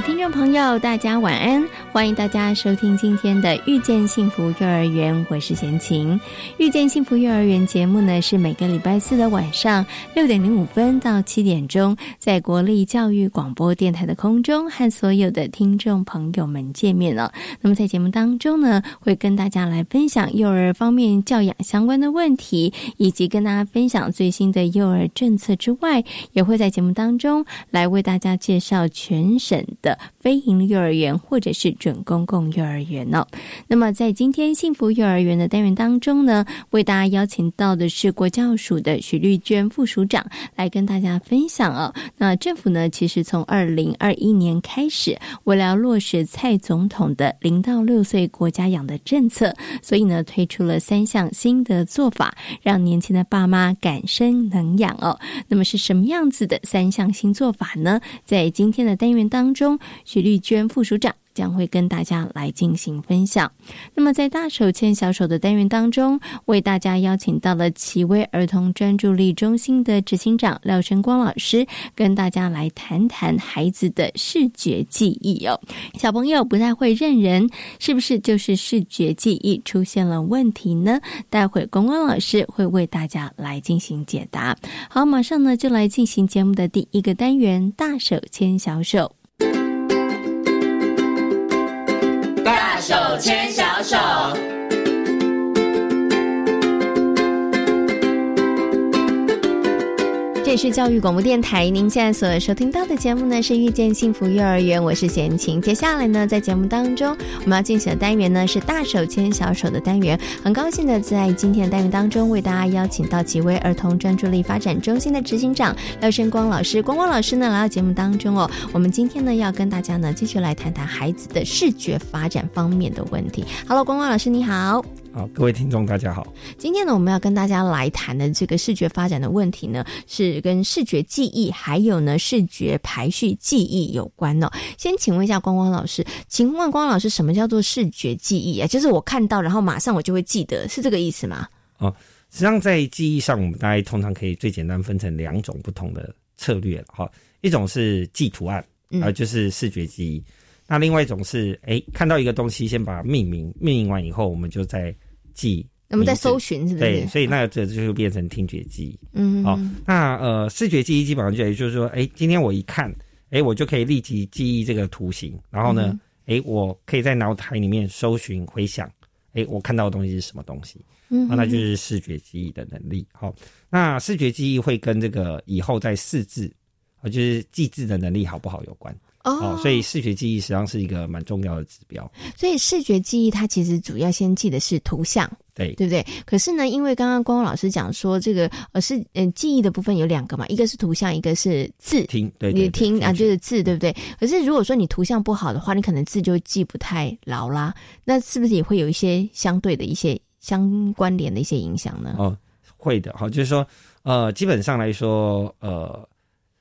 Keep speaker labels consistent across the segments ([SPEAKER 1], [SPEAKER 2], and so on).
[SPEAKER 1] 听众朋友，大家晚安！欢迎大家收听今天的《遇见幸福幼儿园》，我是贤琴。《遇见幸福幼儿园》节目呢，是每个礼拜四的晚上六点零五分到七点钟，在国立教育广播电台的空中和所有的听众朋友们见面了。那么在节目当中呢，会跟大家来分享幼儿方面教养相关的问题，以及跟大家分享最新的幼儿政策之外，也会在节目当中来为大家介绍全省的非营利幼儿园或者是准公共幼儿园哦。那么在今天幸福幼儿园的单元当中呢，为大家邀请到的是国教署的许丽娟副署长来跟大家分享哦。那政府呢，其实从二零二一年开始，为了要落实蔡总统的零到六岁国家养的政策，所以呢，推出了三项新的做法，让年轻的爸妈敢生能养哦。那么是什么样子的三项新做法呢？在今天的单元当中，许丽娟副署长。将会跟大家来进行分享。那么，在大手牵小手的单元当中，为大家邀请到了奇威儿童专注力中心的执行长廖晨光老师，跟大家来谈谈孩子的视觉记忆哦。小朋友不太会认人，是不是就是视觉记忆出现了问题呢？待会光光老师会为大家来进行解答。好，马上呢就来进行节目的第一个单元——大手牵小手。
[SPEAKER 2] 手牵小手。
[SPEAKER 1] 这里是教育广播电台，您现在所收听到的节目呢是《遇见幸福幼儿园》，我是贤琴。接下来呢，在节目当中，我们要进行的单元呢是“大手牵小手”的单元。很高兴的在今天的单元当中，为大家邀请到几位儿童专注力发展中心的执行长廖生光老师。光光老师呢来到节目当中哦，我们今天呢要跟大家呢继续来谈谈孩子的视觉发展方面的问题。Hello，光光老师你好。
[SPEAKER 3] 好，各位听众大家好。
[SPEAKER 1] 今天呢，我们要跟大家来谈的这个视觉发展的问题呢，是跟视觉记忆还有呢视觉排序记忆有关哦。先请问一下光光老师，请问光光老师，什么叫做视觉记忆啊？就是我看到，然后马上我就会记得，是这个意思吗？
[SPEAKER 3] 哦，实际上在记忆上，我们大概通常可以最简单分成两种不同的策略哈。一种是记图案，啊，就是视觉记忆。那另外一种是，哎，看到一个东西，先把它命名，命名完以后，我们就再记，
[SPEAKER 1] 我们在搜寻，是不是？
[SPEAKER 3] 对，所以那这就变成听觉记忆。嗯，好，那呃，视觉记忆基本上就也就是说，哎，今天我一看，哎，我就可以立即记忆这个图形，然后呢，哎，我可以在脑海里面搜寻、回想，哎，我看到的东西是什么东西？嗯，那就是视觉记忆的能力。好，那视觉记忆会跟这个以后在识字，啊，就是记字的能力好不好有关。哦，所以视觉记忆实际上是一个蛮重要的指标。
[SPEAKER 1] 所以视觉记忆它其实主要先记的是图像，
[SPEAKER 3] 对
[SPEAKER 1] 对不对？可是呢，因为刚刚光光老师讲说，这个呃是嗯记忆的部分有两个嘛，一个是图像，一个是字。
[SPEAKER 3] 听，对，
[SPEAKER 1] 你听啊，就是字，对不对？可是如果说你图像不好的话，你可能字就记不太牢啦。那是不是也会有一些相对的一些相关联的一些影响呢？
[SPEAKER 3] 哦，会的。好，就是说，呃，基本上来说，呃。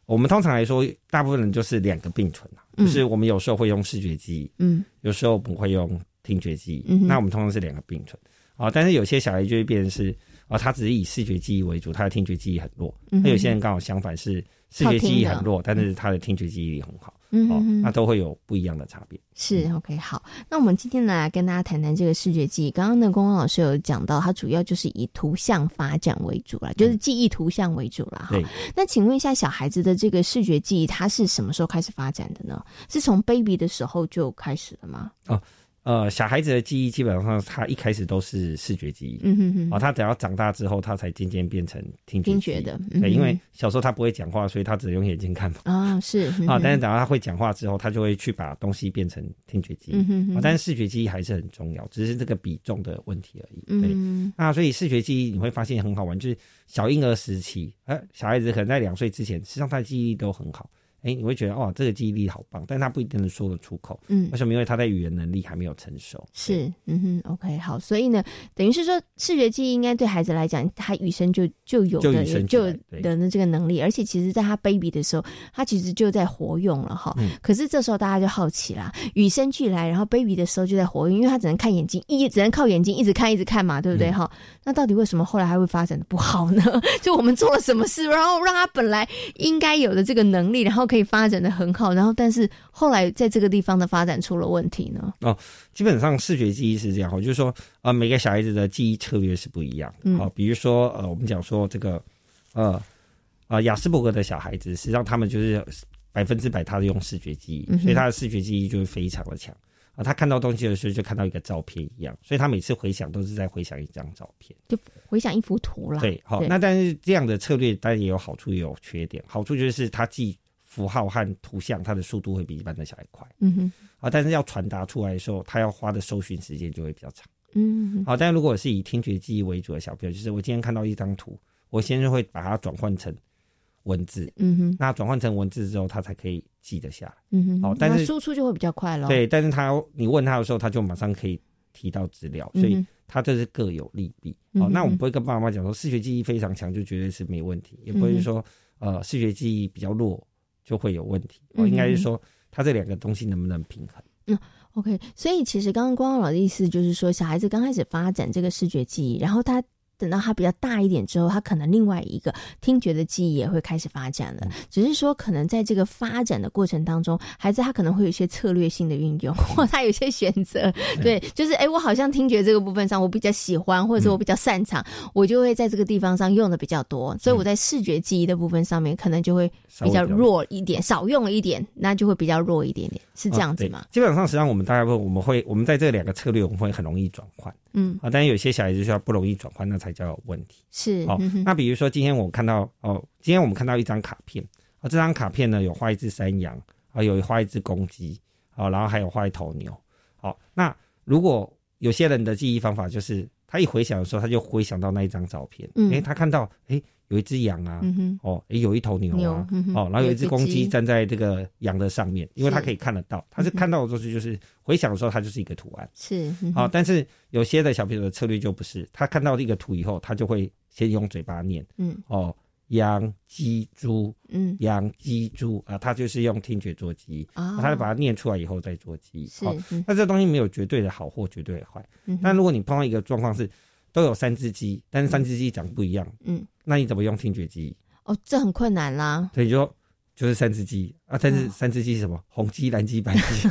[SPEAKER 3] 我们通常来说，大部分人就是两个并存就是我们有时候会用视觉记忆，嗯，有时候不会用听觉记忆，嗯，那我们通常是两个并存，啊，但是有些小孩就会变成是，啊，他只是以视觉记忆为主，他的听觉记忆很弱，那有些人刚好相反是视觉记忆很弱，但是他的听觉记忆力很好。嗯，哦，那都会有不一样的差别。
[SPEAKER 1] 是 OK，好，那我们今天呢来跟大家谈谈这个视觉记忆。刚刚呢，光光老师有讲到，它主要就是以图像发展为主啦，就是记忆图像为主啦。
[SPEAKER 3] 哈。
[SPEAKER 1] 那请问一下，小孩子的这个视觉记忆，它是什么时候开始发展的呢？是从 baby 的时候就开始了吗？
[SPEAKER 3] 哦，呃，小孩子的记忆基本上他一开始都是视觉记忆，嗯哼哼，哦，他等要长大之后，他才渐渐变成听觉听觉的，对，因为小时候他不会讲话，所以他只能用眼睛看嘛，
[SPEAKER 1] 啊，是
[SPEAKER 3] 啊，但是等到他会讲话之后，他就会去把东西变成听觉记忆，嗯哼，但是视觉记忆还是很重要，只是这个比重的问题而已，对，那所以视觉记忆你会发现很好玩，就是小婴儿时期，呃，小孩子可能在两岁之前，实际上他的记忆都很好。哎，你会觉得哦，这个记忆力好棒，但他不一定能说得出口。嗯，为什么？因为他在语言能力还没有成熟。
[SPEAKER 1] 是，嗯哼，OK，好。所以呢，等于是说，视觉记忆应该对孩子来讲，他与生就就有的就的那这个能力，而且其实在他 baby 的时候，他其实就在活用了哈。嗯。可是这时候大家就好奇啦，与生俱来，然后 baby 的时候就在活用，因为他只能看眼睛，一只能靠眼睛一直看一直看嘛，对不对？哈。那到底为什么后来还会发展的不好呢？就我们做了什么事，然后让他本来应该有的这个能力，然后可以发展的很好，然后但是后来在这个地方的发展出了问题呢？
[SPEAKER 3] 哦，基本上视觉记忆是这样，就是说，呃，每个小孩子的记忆策略是不一样的。好，比如说，呃，我们讲说这个，呃，呃，雅斯伯格的小孩子，实际上他们就是百分之百他是用视觉记忆，所以他的视觉记忆就是非常的强。啊，他看到东西的时候就看到一个照片一样，所以他每次回想都是在回想一张照片，
[SPEAKER 1] 就回想一幅图了。
[SPEAKER 3] 对，好，那但是这样的策略当然也有好处也有缺点。好处就是他记符号和图像，它的速度会比一般的小孩快。嗯哼。啊，但是要传达出来的时候，他要花的搜寻时间就会比较长。嗯。好，但如果是以听觉记忆为主的小朋友，就是我今天看到一张图，我先是会把它转换成。文字，嗯哼，那转换成文字之后，他才可以记得下来，嗯哼，好，但是
[SPEAKER 1] 输出就会比较快了，
[SPEAKER 3] 对，但是他你问他的时候，他就马上可以提到资料，所以他这是各有利弊，哦，那我们不会跟爸爸妈妈讲说视觉记忆非常强就绝对是没问题，也不会说呃视觉记忆比较弱就会有问题，我应该是说他这两个东西能不能平衡？
[SPEAKER 1] 嗯，OK，所以其实刚刚光光老的意思就是说，小孩子刚开始发展这个视觉记忆，然后他。等到他比较大一点之后，他可能另外一个听觉的记忆也会开始发展了。只是说，可能在这个发展的过程当中，孩子他可能会有一些策略性的运用，或他有些选择。对，就是哎，我好像听觉这个部分上我比较喜欢，或者说我比较擅长，我就会在这个地方上用的比较多。所以我在视觉记忆的部分上面，可能就会比较弱一点，少用了一点，那就会比较弱一点点，是这样子吗？
[SPEAKER 3] 基本上，实际上我们大概会，我们会，我们在这两个策略，我们会很容易转换。嗯啊，但是有些小孩子需要不容易转换，那才叫有问题。
[SPEAKER 1] 是
[SPEAKER 3] 哦，那比如说今天我看到哦，今天我们看到一张卡片啊，这张卡片呢有画一只山羊啊，有画一只公鸡啊，然后还有画一头牛。好，那如果有些人的记忆方法就是他一回想的时候，他就回想到那一张照片，哎，他看到哎。有一只羊啊，哦，也有一头牛啊，哦，然后有一只公鸡站在这个羊的上面，因为它可以看得到，它是看到的东西就是回想的时候，它就是一个图案，
[SPEAKER 1] 是，
[SPEAKER 3] 好，但是有些的小朋友的策略就不是，他看到一个图以后，他就会先用嘴巴念，嗯，哦，羊鸡猪，嗯，羊鸡猪啊，他就是用听觉做记忆，啊，他就把它念出来以后再做记忆，好，那这东西没有绝对的好或绝对的坏，但如果你碰到一个状况是。都有三只鸡，但是三只鸡长不一样。嗯，那你怎么用听觉记忆？
[SPEAKER 1] 哦，这很困难啦。
[SPEAKER 3] 所以就就是三只鸡啊，但是三只鸡是什么？红鸡、蓝鸡、白鸡。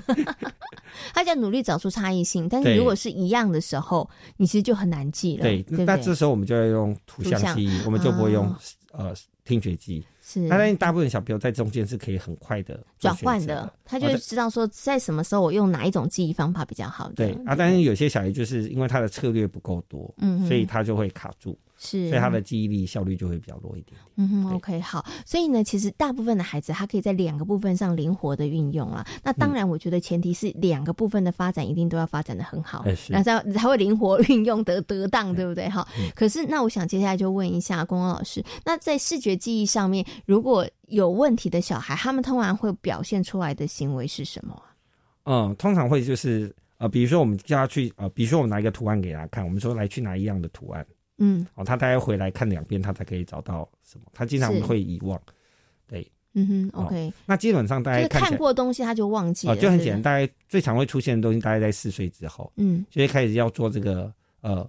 [SPEAKER 1] 他就要努力找出差异性，但是如果是一样的时候，你其实就很难记了。对，
[SPEAKER 3] 那这时候我们就要用图像记忆，我们就不会用呃听觉记忆。是，那但大部分小朋友在中间是可以很快的
[SPEAKER 1] 转换的，他就知道说在什么时候我用哪一种记忆方法比较好。
[SPEAKER 3] 对啊，但是有些小孩就是因为他的策略不够多，嗯，所以他就会卡住。是，所以他的记忆力效率就会比较弱一点。
[SPEAKER 1] 嗯哼，OK，好。所以呢，其实大部分的孩子他可以在两个部分上灵活的运用了。那当然，我觉得前提是两个部分的发展一定都要发展的很好，然后才才会灵活运用得得当，对不对？哈。可是，那我想接下来就问一下光光老师，那在视觉记忆上面，如果有问题的小孩，他们通常会表现出来的行为是什么？
[SPEAKER 3] 嗯，通常会就是呃，比如说我们叫他去呃，比如说我们拿一个图案给他看，我们说来去拿一样的图案。嗯，哦，他大概回来看两遍，他才可以找到什么。他经常会遗忘，对，
[SPEAKER 1] 嗯哼，OK。
[SPEAKER 3] 那基本上大家
[SPEAKER 1] 看过东西他就忘记了，
[SPEAKER 3] 就很简单。大概最常会出现的东西，大概在四岁之后，嗯，就会开始要做这个，呃，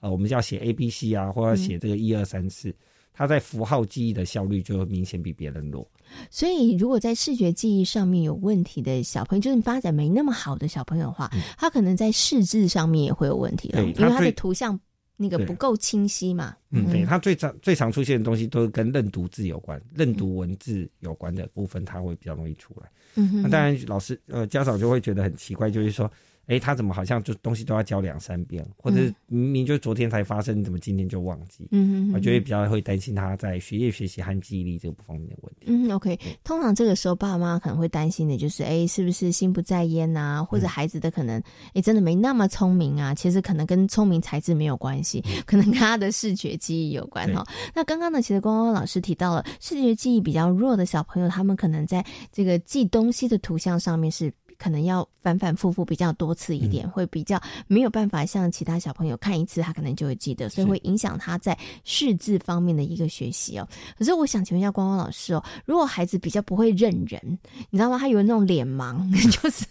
[SPEAKER 3] 呃，我们叫写 A B C 啊，或者写这个一二三四，他在符号记忆的效率就明显比别人弱。
[SPEAKER 1] 所以，如果在视觉记忆上面有问题的小朋友，就是发展没那么好的小朋友的话，他可能在视字上面也会有问题了，因为他的图像。那个不够清晰嘛？
[SPEAKER 3] 嗯，对，它最常最常出现的东西都是跟认读字有关，认读文字有关的部分，它会比较容易出来。嗯哼，那当然，老师呃家长就会觉得很奇怪，就是说，哎，他怎么好像就东西都要教两三遍，或者明明就昨天才发生，怎么今天就忘记？嗯嗯，我觉得比较会担心他在学业学习和记忆力这个方面的问题。
[SPEAKER 1] 嗯，OK，通常这个时候爸爸妈妈可能会担心的就是，哎，是不是心不在焉啊？或者孩子的可能，哎，真的没那么聪明啊？其实可能跟聪明才智没有关系，可能跟他的视觉记忆有关哈。那刚刚呢，其实光光老师提到了视觉记忆比较弱的小朋友，他们可能在这个记东西的图像上面是。可能要反反复复比较多次一点，会比较没有办法像其他小朋友看一次他可能就会记得，所以会影响他在识字方面的一个学习哦。可是我想请问一下光光老师哦，如果孩子比较不会认人，你知道吗？他有那种脸盲，就是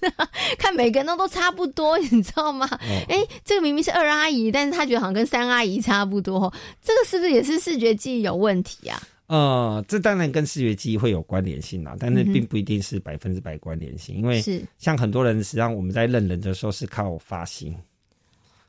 [SPEAKER 1] 看每个人都都差不多，你知道吗？哎，这个明明是二阿姨，但是他觉得好像跟三阿姨差不多，这个是不是也是视觉记忆有问题啊？
[SPEAKER 3] 呃，这当然跟视觉记忆会有关联性啦，但是并不一定是百分之百关联性，因为像很多人实际上我们在认人的时候是靠发型。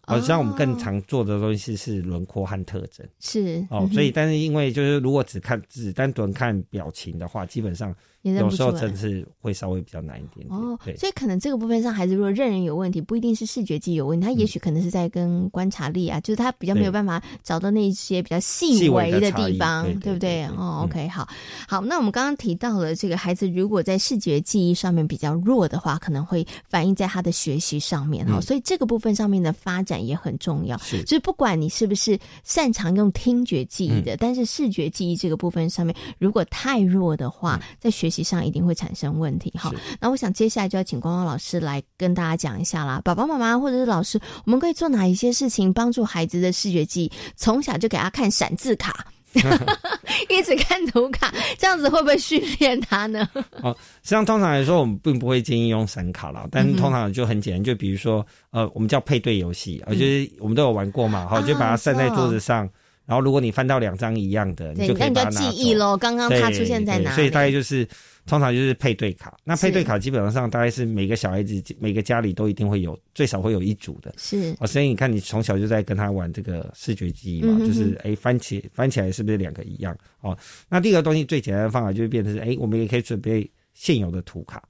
[SPEAKER 3] 实际上我们更常做的东西是轮廓和特征。
[SPEAKER 1] 是
[SPEAKER 3] 哦，所以但是因为就是如果只看只单纯看表情的话，基本上。有时候真是会稍微比较难一点哦，对，
[SPEAKER 1] 所以可能这个部分上，孩子如果认人有问题，不一定是视觉记忆有问题，他也许可能是在跟观察力啊，就是他比较没有办法找到那些比较细微的地方，对不对？哦，OK，好，好，那我们刚刚提到了这个孩子如果在视觉记忆上面比较弱的话，可能会反映在他的学习上面哈，所以这个部分上面的发展也很重要。
[SPEAKER 3] 是，
[SPEAKER 1] 就是不管你是不是擅长用听觉记忆的，但是视觉记忆这个部分上面如果太弱的话，在学实际上一定会产生问题哈。那我想接下来就要请光光老师来跟大家讲一下啦。爸爸妈妈或者是老师，我们可以做哪一些事情帮助孩子的视觉记忆？从小就给他看闪字卡，一直看图卡，这样子会不会训练他呢？
[SPEAKER 3] 哦，实际上通常来说，我们并不会建议用闪卡了。但通常就很简单，就比如说呃，我们叫配对游戏，呃，就是我们都有玩过嘛，好，就把它散在桌子上。然后，如果你翻到两张一样的，你就可以把它
[SPEAKER 1] 记忆喽。刚刚它出现在哪？
[SPEAKER 3] 所以大概就是通常就是配对卡。那配对卡基本上大概是每个小孩子每个家里都一定会有，最少会有一组的。
[SPEAKER 1] 是
[SPEAKER 3] 哦，所以你看，你从小就在跟他玩这个视觉记忆嘛，就是哎翻起翻起来是不是两个一样？哦，那第二个东西最简单的方法就是变成是哎，我们也可以准备现有的图卡。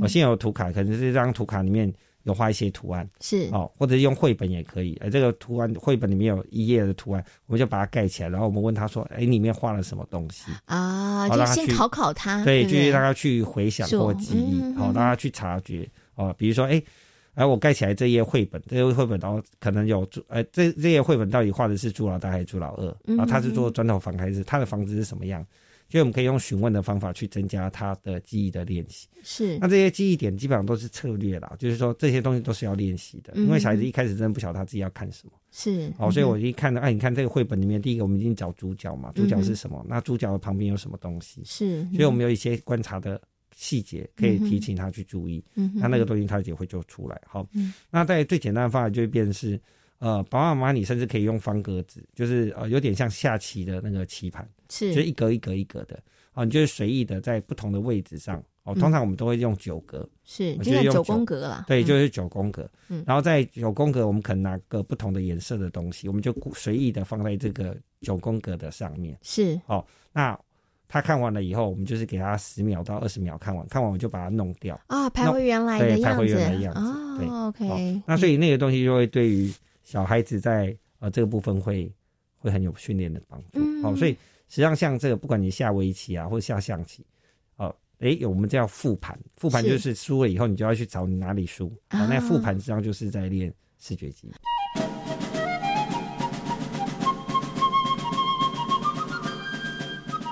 [SPEAKER 3] 哦，现有的图卡可能是这张图卡里面。有画一些图案
[SPEAKER 1] 是
[SPEAKER 3] 哦，或者用绘本也可以。哎，这个图案绘本里面有一页的图案，我们就把它盖起来，然后我们问他说：“哎，里面画了什么东西？”
[SPEAKER 1] 啊，就先考考他，
[SPEAKER 3] 对，就是让他去回想或记忆，好，让他去察觉哦。比如说，哎，哎，我盖起来这页绘本，这页绘本然后可能有朱，哎，这这页绘本到底画的是朱老大还是朱老二？然后他是做砖头房还是他的房子是什么样？所以我们可以用询问的方法去增加他的记忆的练习。
[SPEAKER 1] 是，
[SPEAKER 3] 那这些记忆点基本上都是策略啦，就是说这些东西都是要练习的。因为小孩子一开始真的不晓得他自己要看什么。
[SPEAKER 1] 是，
[SPEAKER 3] 哦，所以我一看到，哎，你看这个绘本里面，第一个我们已经找主角嘛，主角是什么？那主角的旁边有什么东西？
[SPEAKER 1] 是，
[SPEAKER 3] 所以我们有一些观察的细节可以提醒他去注意。嗯，那那个东西他也会就出来。好，那在最简单的方法就会变成是。呃，宝马妈妈，你甚至可以用方格子，就是呃，有点像下棋的那个棋盘，
[SPEAKER 1] 是，
[SPEAKER 3] 就一格一格一格的，啊，你就是随意的在不同的位置上，哦，通常我们都会用九格，
[SPEAKER 1] 是，就是九宫格了，
[SPEAKER 3] 对，就是九宫格，嗯，然后在九宫格，我们可能拿个不同的颜色的东西，我们就随意的放在这个九宫格的上面，
[SPEAKER 1] 是，
[SPEAKER 3] 哦，那他看完了以后，我们就是给他十秒到二十秒看完，看完我就把它弄掉，
[SPEAKER 1] 啊，排回原来的样子，
[SPEAKER 3] 排回原来的样子，
[SPEAKER 1] 哦，OK，
[SPEAKER 3] 那所以那个东西就会对于。小孩子在呃这个部分会会很有训练的帮助，好，所以实际上像这个，不管你下围棋啊，或者下象棋，哦，哎，我们叫复盘，复盘就是输了以后，你就要去找你哪里输，啊，那复盘实际上就是在练视觉记忆。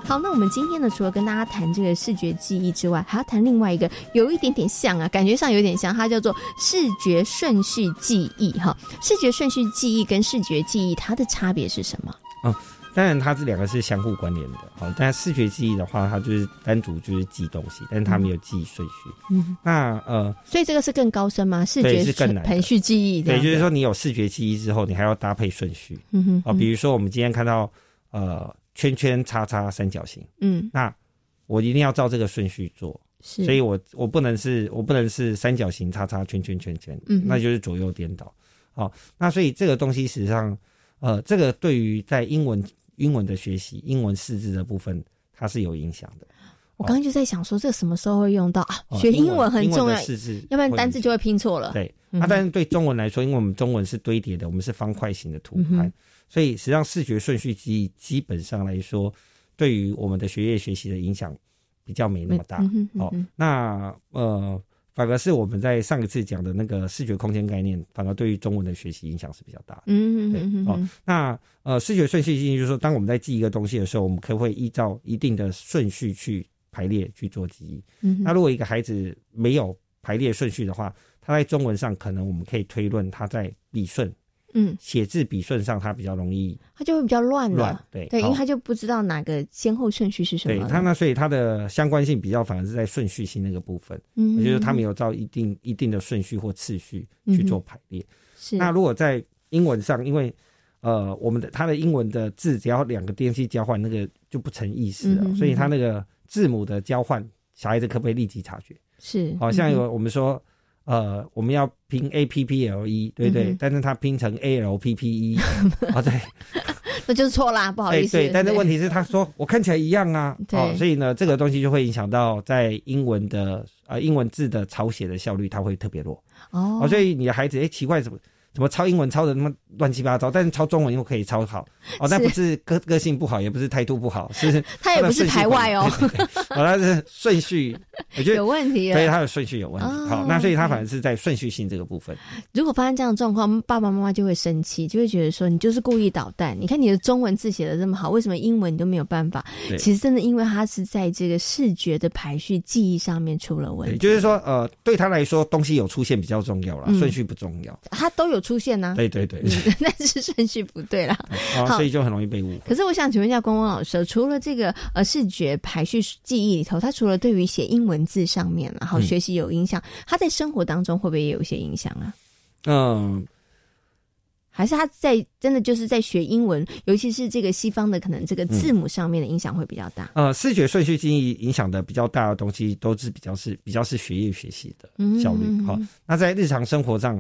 [SPEAKER 1] 好，那我们今天呢，除了跟大家谈这个视觉记忆之外，还要谈另外一个有一点点像啊，感觉上有点像，它叫做视觉顺序记忆。哈，视觉顺序记忆跟视觉记忆它的差别是什么？
[SPEAKER 3] 嗯，当然它这两个是相互关联的。好，但视觉记忆的话，它就是单独就是记东西，但是它没有记顺序。嗯，那呃，
[SPEAKER 1] 所以这个是更高深吗？视觉
[SPEAKER 3] 是更难，
[SPEAKER 1] 排序记忆。
[SPEAKER 3] 对，就是说你有视觉记忆之后，你还要搭配顺序。嗯哼，啊，比如说我们今天看到呃。圈圈叉叉三角形，嗯，那我一定要照这个顺序做，
[SPEAKER 1] 是，
[SPEAKER 3] 所以我我不能是我不能是三角形叉叉圈圈圈圈，嗯，那就是左右颠倒，好，那所以这个东西实际上，呃，这个对于在英文英文的学习，英文识字的部分，它是有影响的。
[SPEAKER 1] 我刚刚就在想说，这什么时候会用到？学英文很重要，
[SPEAKER 3] 识字，
[SPEAKER 1] 要不然单字就会拼错了。
[SPEAKER 3] 对，啊，但是对中文来说，因为我们中文是堆叠的，我们是方块型的图案，所以实际上视觉顺序记忆基本上来说，对于我们的学业学习的影响比较没那么大。哦，那呃。反而是我们在上一次讲的那个视觉空间概念，反而对于中文的学习影响是比较大的。嗯嗯嗯。哦，那呃，视觉顺序记忆就是说，当我们在记一个东西的时候，我们可不可以依照一定的顺序去排列去做记忆。嗯。那如果一个孩子没有排列顺序的话，他在中文上可能我们可以推论他在理顺。嗯，写字笔顺上，它比较容易，
[SPEAKER 1] 它就会比较乱
[SPEAKER 3] 了。对
[SPEAKER 1] 对，因为他就不知道哪个先后顺序是什么。
[SPEAKER 3] 对，它那所以它的相关性比较反而是在顺序性那个部分。嗯，也就是它没有照一定一定的顺序或次序去做排列。
[SPEAKER 1] 是。
[SPEAKER 3] 那如果在英文上，因为呃，我们的它的英文的字只要两个电器交换，那个就不成意思了。所以它那个字母的交换，小孩子可不可以立即察觉？
[SPEAKER 1] 是。
[SPEAKER 3] 好像有我们说。呃，我们要拼 A P P L E，对对，但是它拼成 A L P P E，啊 对，
[SPEAKER 1] 那就是错啦，不好意思。
[SPEAKER 3] 对，但是问题是他说我看起来一样啊，哦，所以呢，这个东西就会影响到在英文的呃英文字的抄写的效率，它会特别弱。哦，所以你的孩子哎奇怪怎么？怎么抄英文抄的那么乱七八糟？但是抄中文又可以抄好哦，那不是个个性不好，也不是态度不好，是
[SPEAKER 1] 他也不是排外哦，
[SPEAKER 3] 好，他是顺序，我觉得
[SPEAKER 1] 有问题，
[SPEAKER 3] 所以他的顺序有问题。好，那所以他反而是在顺序性这个部分。
[SPEAKER 1] 如果发生这样的状况，爸爸妈妈就会生气，就会觉得说你就是故意捣蛋。你看你的中文字写的这么好，为什么英文你都没有办法？其实真的因为他是在这个视觉的排序记忆上面出了问题。
[SPEAKER 3] 就是说，呃，对他来说，东西有出现比较重要了，顺序不重要。
[SPEAKER 1] 他都有。出现呢？
[SPEAKER 3] 对对对，
[SPEAKER 1] 那 是顺序不对啦，
[SPEAKER 3] 所以就很容易被误。
[SPEAKER 1] 可是我想请问一下光光老师，除了这个呃视觉排序记忆里头，它除了对于写英文字上面然后学习有影响，他在生活当中会不会也有一些影响啊？嗯，还是他在真的就是在学英文，尤其是这个西方的，可能这个字母上面的影响会比较大。
[SPEAKER 3] 呃，视觉顺序记忆影响的比较大的东西，都是比较是比较是学业学习的效率。好，那在日常生活上。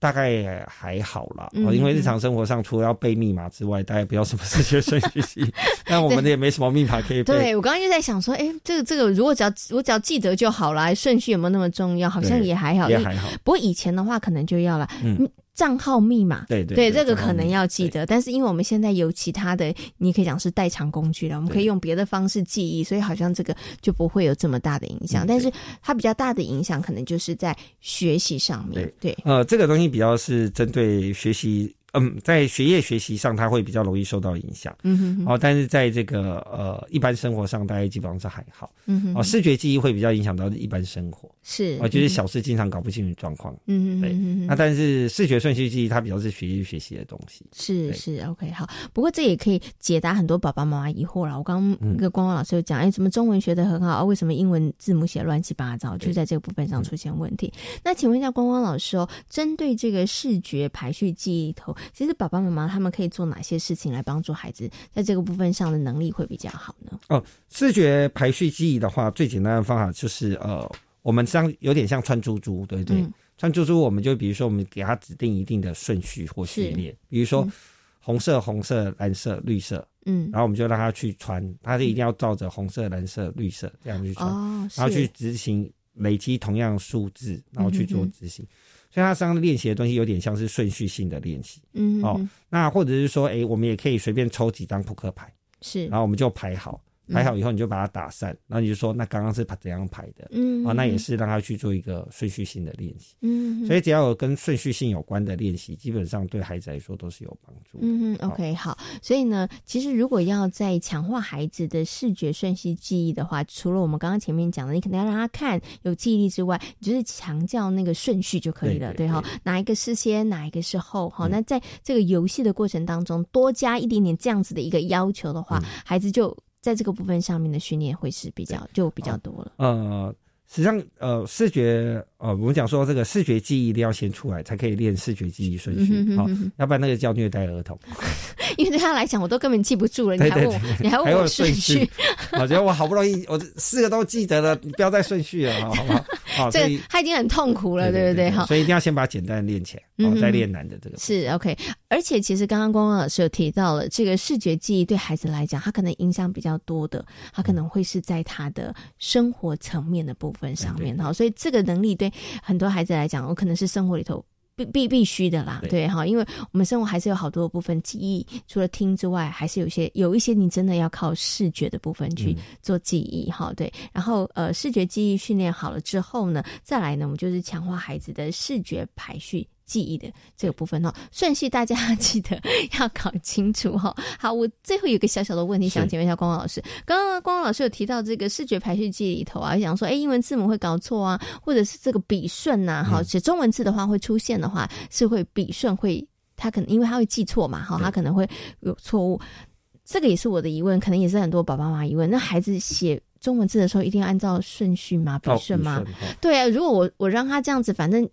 [SPEAKER 3] 大概还好啦，哦，因为日常生活上除了要背密码之外，大家不要什么视觉顺序记。但 我们也没什么密码可以背。
[SPEAKER 1] 对我刚刚就在想说，哎，这个这个，如果只要我只要记得就好了，顺序有没有那么重要？好像也还好，
[SPEAKER 3] 也还好。
[SPEAKER 1] 不过以前的话，可能就要了。嗯。账号密码，
[SPEAKER 3] 对对，
[SPEAKER 1] 这个可能要记得，但是因为我们现在有其他的，你可以讲是代偿工具了，我们可以用别的方式记忆，所以好像这个就不会有这么大的影响。但是它比较大的影响，可能就是在学习上面。对，
[SPEAKER 3] 呃，这个东西比较是针对学习。嗯，在学业学习上，他会比较容易受到影响。嗯哼，哦，但是在这个呃一般生活上，大概基本上是还好。嗯哼，哦，视觉记忆会比较影响到一般生活。
[SPEAKER 1] 是，
[SPEAKER 3] 我就是小事经常搞不清楚状况。嗯哼，对。那但是视觉顺序记忆，它比较是学业学习的东西。
[SPEAKER 1] 是是，OK，好。不过这也可以解答很多爸爸妈妈疑惑了。我刚刚那个光光老师有讲，哎，怎么中文学的很好，为什么英文字母写乱七八糟，就在这个部分上出现问题？那请问一下光光老师哦，针对这个视觉排序记忆头。其实爸爸妈妈他们可以做哪些事情来帮助孩子在这个部分上的能力会比较好呢？
[SPEAKER 3] 哦，视觉排序记忆的话，最简单的方法就是呃，我们像有点像穿珠珠，对不对？串珠珠，我们就比如说我们给他指定一定的顺序或序列，比如说红色、红色、蓝色、绿色，嗯，然后我们就让他去穿，他就一定要照着红色、蓝色、绿色这样去穿，然后去执行累积同样数字，然后去做执行。所以他上练习的东西有点像是顺序性的练习，嗯，哦，那或者是说，哎，我们也可以随便抽几张扑克牌，
[SPEAKER 1] 是，
[SPEAKER 3] 然后我们就排好。排好以后，你就把它打散，然后你就说，那刚刚是怎样排的？嗯，啊，那也是让他去做一个顺序性的练习。嗯，所以只要有跟顺序性有关的练习，基本上对孩子来说都是有帮助。
[SPEAKER 1] 嗯嗯，OK，好。所以呢，其实如果要在强化孩子的视觉顺序记忆的话，除了我们刚刚前面讲的，你可能要让他看有记忆力之外，你就是强调那个顺序就可以了，对哈？哪一个是先，哪一个是后？好，那在这个游戏的过程当中，多加一点点这样子的一个要求的话，孩子就。在这个部分上面的训练会是比较就比较多了。
[SPEAKER 3] 呃，实际上，呃，视觉，呃，我们讲说这个视觉记忆一定要先出来，才可以练视觉记忆顺序，好，要不然那个叫虐待儿童。
[SPEAKER 1] 因为对他来讲，我都根本记不住了，你还问，你还问我顺序？
[SPEAKER 3] 我觉得我好不容易，我四个都记得了，你不要再顺序了，好不好？
[SPEAKER 1] 这个他已经很痛苦了，对不对？哈，
[SPEAKER 3] 所以一定要先把简单的练起来，然后再练难的这个。
[SPEAKER 1] 是 OK，而且其实刚刚光光老师有提到了，这个视觉记忆对孩子来讲，他可能影响比较多的，他可能会是在他的生活层面的部分上面哈。所以这个能力对很多孩子来讲，我可能是生活里头。必必必须的啦，对哈，因为我们生活还是有好多部分记忆，除了听之外，还是有些有一些你真的要靠视觉的部分去做记忆哈，对。然后呃，视觉记忆训练好了之后呢，再来呢，我们就是强化孩子的视觉排序。记忆的这个部分哦，顺序大家记得要搞清楚哈。好，我最后有个小小的问题想请问一下光光老师。刚刚光光老师有提到这个视觉排序记忆里头啊，想说哎，英文字母会搞错啊，或者是这个笔顺呐，哈，写中文字的话会出现的话，是会笔顺会他可能因为他会记错嘛，哈，他可能会有错误。这个也是我的疑问，可能也是很多爸爸妈妈疑问。那孩子写中文字的时候，一定要按照顺序吗？笔顺吗？对啊，如果我我让他这样子，反正。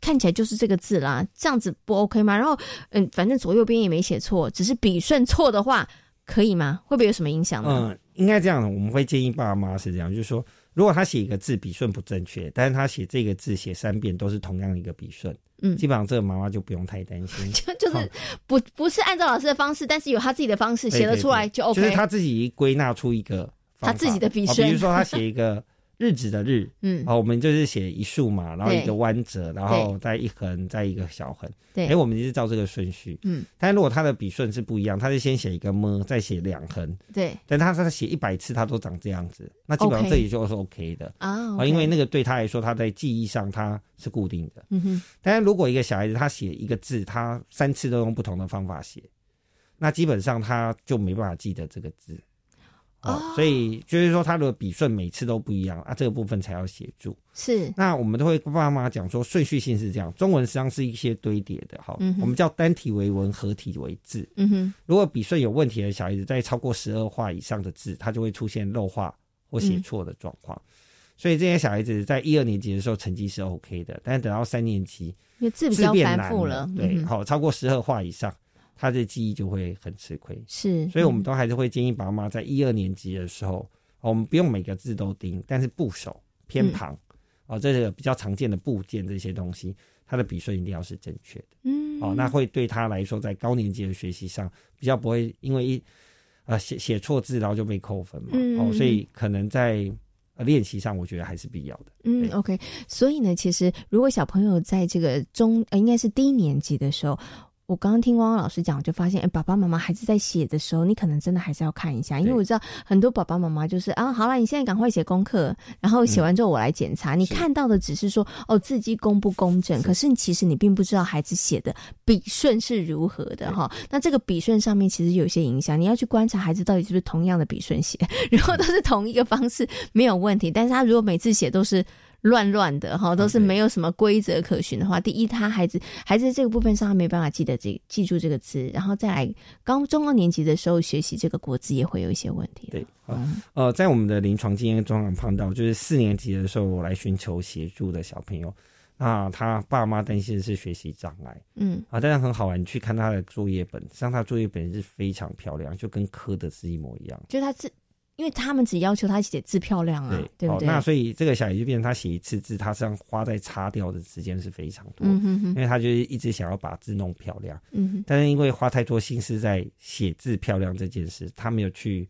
[SPEAKER 1] 看起来就是这个字啦，这样子不 OK 吗？然后，嗯，反正左右边也没写错，只是笔顺错的话，可以吗？会不会有什么影响呢？
[SPEAKER 3] 嗯，应该这样的，我们会建议爸爸妈妈是这样，就是说，如果他写一个字笔顺不正确，但是他写这个字写三遍都是同样一个笔顺，嗯，基本上这个妈妈就不用太担心，
[SPEAKER 1] 就就是不不是按照老师的方式，但是有他自己的方式写得出来就 OK，
[SPEAKER 3] 就是他自己归纳出一个
[SPEAKER 1] 他自己的笔顺，
[SPEAKER 3] 比如说他写一个。日子的日，嗯，好，我们就是写一竖嘛，然后一个弯折，然后再一横，再一个小横，
[SPEAKER 1] 对，
[SPEAKER 3] 哎，我们就是照这个顺序，嗯，但如果他的笔顺是不一样，他是先写一个么，再写两横，
[SPEAKER 1] 对，
[SPEAKER 3] 但他他写一百次他都长这样子，那基本上这里就是 OK 的。啊，因为那个对他来说，他在记忆上他是固定的，嗯哼，但是如果一个小孩子他写一个字，他三次都用不同的方法写，那基本上他就没办法记得这个字。哦，所以就是说，他的笔顺每次都不一样啊，这个部分才要协助。
[SPEAKER 1] 是，
[SPEAKER 3] 那我们都会跟爸爸妈妈讲说，顺序性是这样，中文实际上是一些堆叠的，哈，我们叫单体为文，合体为字。嗯哼，如果笔顺有问题的小孩子，在超过十二画以上的字，他就会出现漏画或写错的状况。所以这些小孩子在一二年级的时候成绩是 OK 的，但是等到三年级，
[SPEAKER 1] 字比较繁复
[SPEAKER 3] 了，对，好，超过十二画以上。他的记忆就会很吃亏，
[SPEAKER 1] 是，
[SPEAKER 3] 所以我们都还是会建议爸妈在一二年级的时候，我们不用每个字都盯，但是部首、偏旁，哦，这个比较常见的部件这些东西，它的笔顺一定要是正确的，嗯，哦，那会对他来说在高年级的学习上比较不会因为一啊写写错字然后就被扣分嘛，哦，所以可能在练习上我觉得还是必要的，
[SPEAKER 1] 嗯，OK，所以呢，其实如果小朋友在这个中呃应该是低年级的时候。我刚刚听汪汪老师讲，就发现，哎，爸爸妈妈孩子在写的时候，你可能真的还是要看一下，因为我知道很多爸爸妈妈就是啊，好了，你现在赶快写功课，然后写完之后我来检查。你看到的只是说，哦，字迹公不公正，可是其实你并不知道孩子写的笔顺是如何的哈。那这个笔顺上面其实有些影响，你要去观察孩子到底是不是同样的笔顺写，如果都是同一个方式没有问题，但是他如果每次写都是。乱乱的哈，都是没有什么规则可循的话。第一，他孩子孩子这个部分上他没办法记得这记住这个字，然后再来高中二年级的时候学习这个国字也会有一些问题。
[SPEAKER 3] 对，呃，在我们的临床经验中，碰到就是四年级的时候，我来寻求协助的小朋友，那他爸妈担心的是学习障碍，嗯啊，但是很好玩，你去看他的作业本，像他作业本是非常漂亮，就跟科的是一模一样，
[SPEAKER 1] 就他字。因为他们只要求他写字漂亮啊，对不对？
[SPEAKER 3] 那所以这个小孩就变成他写一次字，他实际上花在擦掉的时间是非常多，因为他就是一直想要把字弄漂亮。嗯，但是因为花太多心思在写字漂亮这件事，他没有去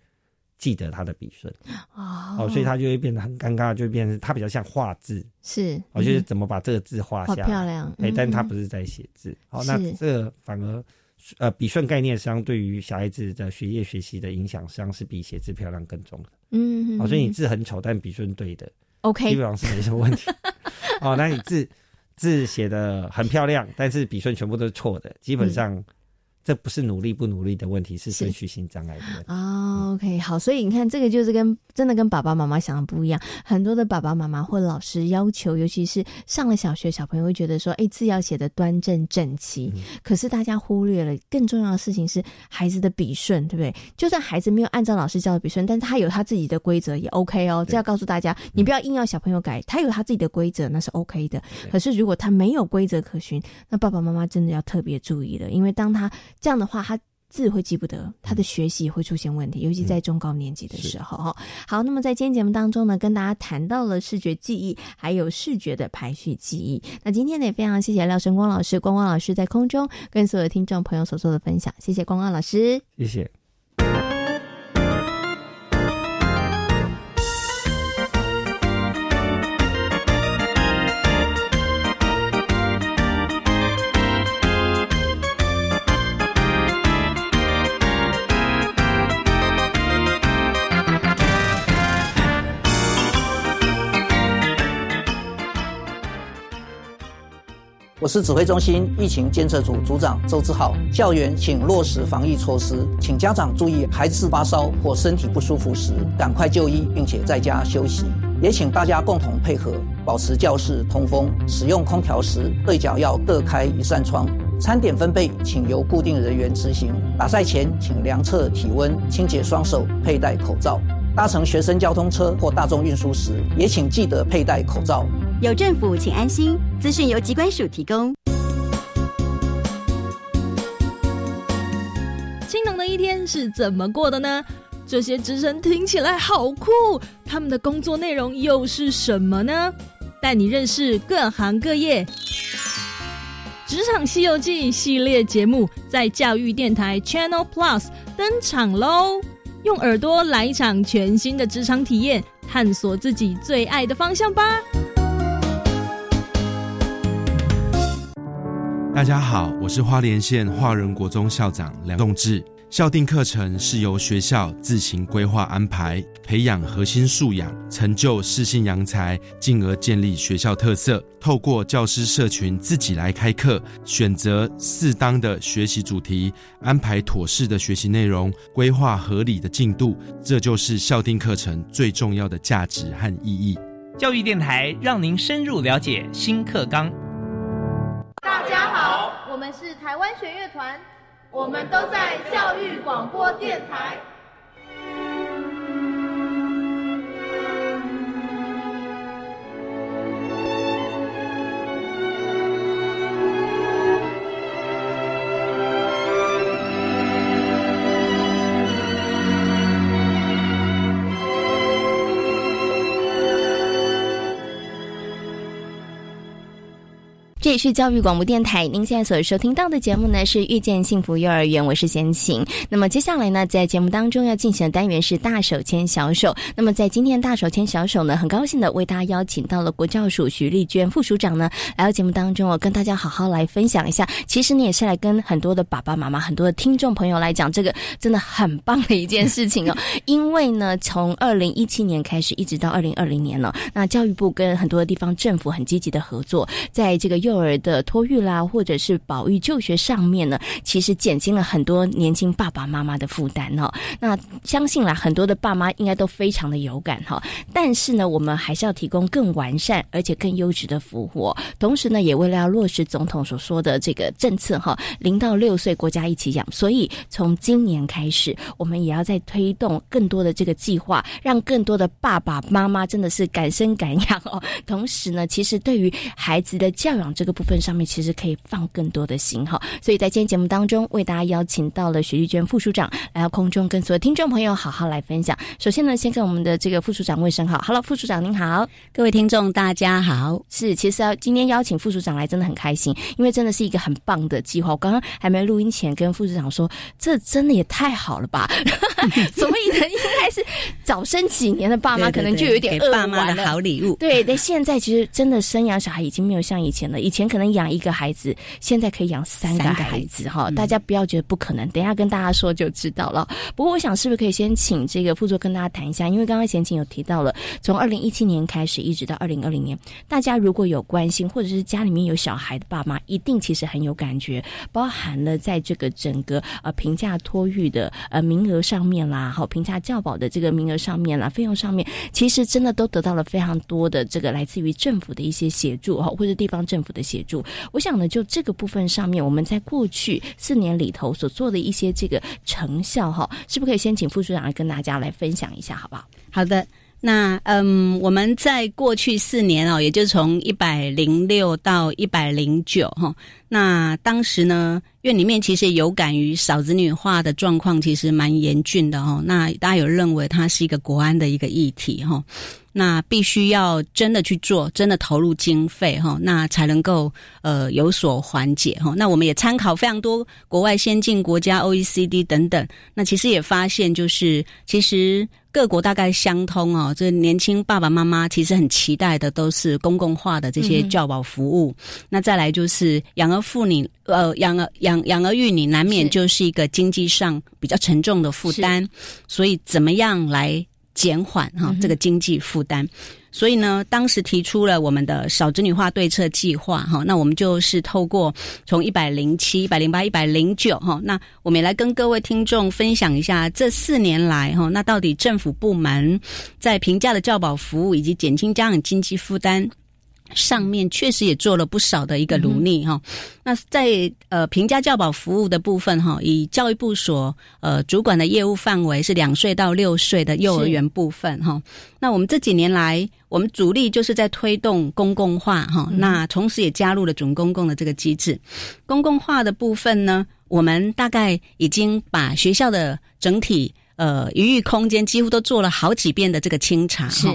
[SPEAKER 3] 记得他的笔顺哦，所以他就会变得很尴尬，就变成他比较像画字，
[SPEAKER 1] 是，
[SPEAKER 3] 哦，就是怎么把这个字画下
[SPEAKER 1] 漂亮？
[SPEAKER 3] 哎，但他不是在写字，好，那这个反而。呃，笔顺概念上对于小孩子的学业学习的影响，实际上是比写字漂亮更重的。嗯，好，所以你字很丑，但笔顺对的
[SPEAKER 1] ，OK，
[SPEAKER 3] 基本上是没什么问题。哦，那你字字写的很漂亮，但是笔顺全部都是错的，基本上。这不是努力不努力的问题，是顺序性障碍的问题。
[SPEAKER 1] 哦，OK，好，所以你看，这个就是跟真的跟爸爸妈妈想的不一样。很多的爸爸妈妈或老师要求，尤其是上了小学，小朋友会觉得说，哎，字要写的端正整齐。可是大家忽略了更重要的事情是孩子的笔顺，对不对？就算孩子没有按照老师教的笔顺，但是他有他自己的规则也 OK 哦。这要告诉大家，你不要硬要小朋友改，他有他自己的规则，那是 OK 的。可是如果他没有规则可循，那爸爸妈妈真的要特别注意了，因为当他这样的话，他字会记不得，他的学习会出现问题，尤其在中高年级的时候哈。好，那么在今天节目当中呢，跟大家谈到了视觉记忆，还有视觉的排序记忆。那今天呢，也非常谢谢廖晨光老师，光光老师在空中跟所有听众朋友所做的分享，谢谢光光老师，
[SPEAKER 3] 谢谢。
[SPEAKER 4] 我是指挥中心疫情监测组组长周志浩。校园请落实防疫措施，请家长注意，孩子发烧或身体不舒服时，赶快就医，并且在家休息。也请大家共同配合，保持教室通风。使用空调时，对角要各开一扇窗。餐点分配，请由固定人员执行。打赛前，请量测体温，清洁双手，佩戴口罩。搭乘学生交通车或大众运输时，也请记得佩戴口罩。
[SPEAKER 5] 有政府，请安心。资讯由机关署提供。
[SPEAKER 6] 青农的一天是怎么过的呢？这些职称听起来好酷，他们的工作内容又是什么呢？带你认识各行各业。职场西游记系列节目在教育电台 Channel Plus 登场喽！用耳朵来一场全新的职场体验，探索自己最爱的方向吧。
[SPEAKER 7] 大家好，我是花莲县华仁国中校长梁栋志。校定课程是由学校自行规划安排，培养核心素养，成就适性扬才，进而建立学校特色。透过教师社群自己来开课，选择适当的学习主题，安排妥适的学习内容，规划合理的进度，这就是校定课程最重要的价值和意义。
[SPEAKER 8] 教育电台让您深入了解新课纲。
[SPEAKER 9] 大家好，我们是台湾弦乐团。我们都在教育广播电台。
[SPEAKER 1] 这里是教育广播电台，您现在所收听到的节目呢是《遇见幸福幼儿园》，我是贤琴。那么接下来呢，在节目当中要进行的单元是“大手牵小手”。那么在今天“大手牵小手”呢，很高兴的为大家邀请到了国教署徐丽娟副署长呢来到节目当中，我跟大家好好来分享一下。其实你也是来跟很多的爸爸妈妈、很多的听众朋友来讲，这个真的很棒的一件事情哦。因为呢，从二零一七年开始，一直到二零二零年了，那教育部跟很多的地方政府很积极的合作，在这个幼幼儿的托育啦，或者是保育就学上面呢，其实减轻了很多年轻爸爸妈妈的负担哈。那相信啦，很多的爸妈应该都非常的有感哈。但是呢，我们还是要提供更完善而且更优质的服务。同时呢，也为了要落实总统所说的这个政策哈，零到六岁国家一起养。所以从今年开始，我们也要在推动更多的这个计划，让更多的爸爸妈妈真的是敢生敢养哦。同时呢，其实对于孩子的教养这个部分上面其实可以放更多的心哈，所以在今天节目当中为大家邀请到了徐丽娟副署长来到空中跟所有听众朋友好好来分享。首先呢，先跟我们的这个副署长问声好，Hello，副署长您好，
[SPEAKER 10] 各位听众大家好。
[SPEAKER 1] 是，其实要今天邀请副署长来真的很开心，因为真的是一个很棒的计划。我刚刚还没录音前跟副署长说，这真的也太好了吧？所以呢，应该是早生几年的爸妈可能就有点
[SPEAKER 10] 爸妈的好礼物。
[SPEAKER 1] 对，但现在其实真的生养小孩已经没有像以前了。以前可能养一个孩子，现在可以养三个孩子哈。大家不要觉得不可能，等一下跟大家说就知道了。不过我想是不是可以先请这个副座跟大家谈一下，因为刚刚贤琴有提到了，从二零一七年开始一直到二零二零年，大家如果有关心或者是家里面有小孩的爸妈，一定其实很有感觉，包含了在这个整个呃评价托育的呃名额上面啦，好评价教保的这个名额上面啦，费用上面，其实真的都得到了非常多的这个来自于政府的一些协助哈，或者地方政府。的协助，我想呢，就这个部分上面，我们在过去四年里头所做的一些这个成效哈，是不是可以先请副处长来跟大家来分享一下，好不好？
[SPEAKER 10] 好的。那嗯，我们在过去四年哦，也就从一百零六到一百零九哈。那当时呢，院里面其实有感于少子女化的状况，其实蛮严峻的哦。那大家有认为它是一个国安的一个议题哈。那必须要真的去做，真的投入经费哈，那才能够呃有所缓解哈。那我们也参考非常多国外先进国家 OECD 等等，那其实也发现就是其实各国大概相通哦。这年轻爸爸妈妈其实很期待的都是公共化的这些教保服务。那再来就是养儿妇女呃养儿养养儿育女难免就是一个经济上比较沉重的负担，所以怎么样来？减缓哈这个经济负担，所以呢，当时提出了我们的少子女化对策计划哈。那我们就是透过从一百零七、一百零八、一百零九哈，那我们也来跟各位听众分享一下这四年来哈，那到底政府部门在评价的教保服务以及减轻家长经济负担。上面确实也做了不少的一个努力哈。那在呃平价教保服务的部分哈，以教育部所呃主管的业务范围是两岁到六岁的幼儿园部分哈。那我们这几年来，我们主力就是在推动公共化哈。那同时也加入了准公共的这个机制。公共化的部分呢，我们大概已经把学校的整体呃余裕空间几乎都做了好几遍的这个清查哈。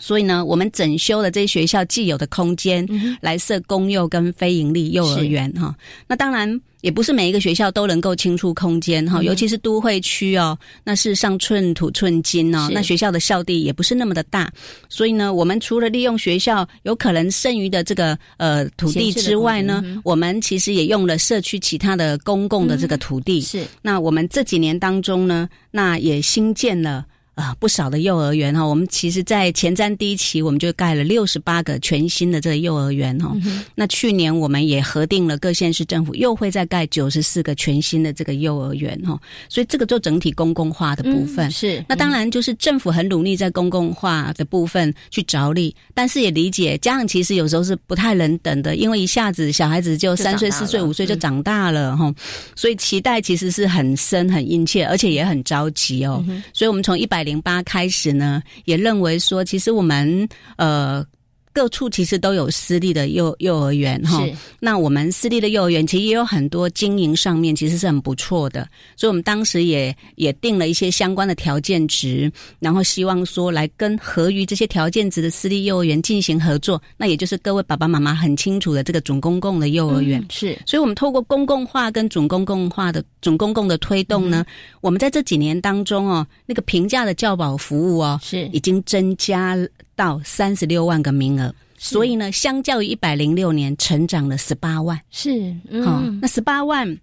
[SPEAKER 10] 所以呢，我们整修了这些学校既有的空间，来设公幼跟非营利幼儿园哈。那当然也不是每一个学校都能够清出空间哈，尤其是都会区哦，那事实上寸土寸金哦，那学校的校地也不是那么的大。所以呢，我们除了利用学校有可能剩余的这个呃土地之外呢，我们其实也用了社区其他的公共的这个土地。
[SPEAKER 1] 是，
[SPEAKER 10] 那我们这几年当中呢，那也新建了。啊，不少的幼儿园哈，我们其实，在前瞻第一期，我们就盖了六十八个全新的这个幼儿园哈。那去年我们也核定了各县市政府又会再盖九十四个全新的这个幼儿园哈。所以这个就整体公共化的部分
[SPEAKER 1] 是。
[SPEAKER 10] 那当然就是政府很努力在公共化的部分去着力，但是也理解家长其实有时候是不太能等的，因为一下子小孩子就三岁、四岁、五岁就长大了哈。所以期待其实是很深、很殷切，而且也很着急哦。所以我们从一百。零八开始呢，也认为说，其实我们呃。各处其实都有私立的幼幼儿园哈，那我们私立的幼儿园其实也有很多经营上面其实是很不错的，所以我们当时也也定了一些相关的条件值，然后希望说来跟合于这些条件值的私立幼儿园进行合作，那也就是各位爸爸妈妈很清楚的这个准公共的幼儿园。
[SPEAKER 1] 是，
[SPEAKER 10] 所以我们透过公共化跟准公共化的准公共的推动呢，我们在这几年当中哦，那个平价的教保服务哦
[SPEAKER 1] 是。
[SPEAKER 10] 已经增加。到三十六万个名额，所以呢，相较于一百零六年，成长了十八万。
[SPEAKER 1] 是，
[SPEAKER 10] 好，那十八万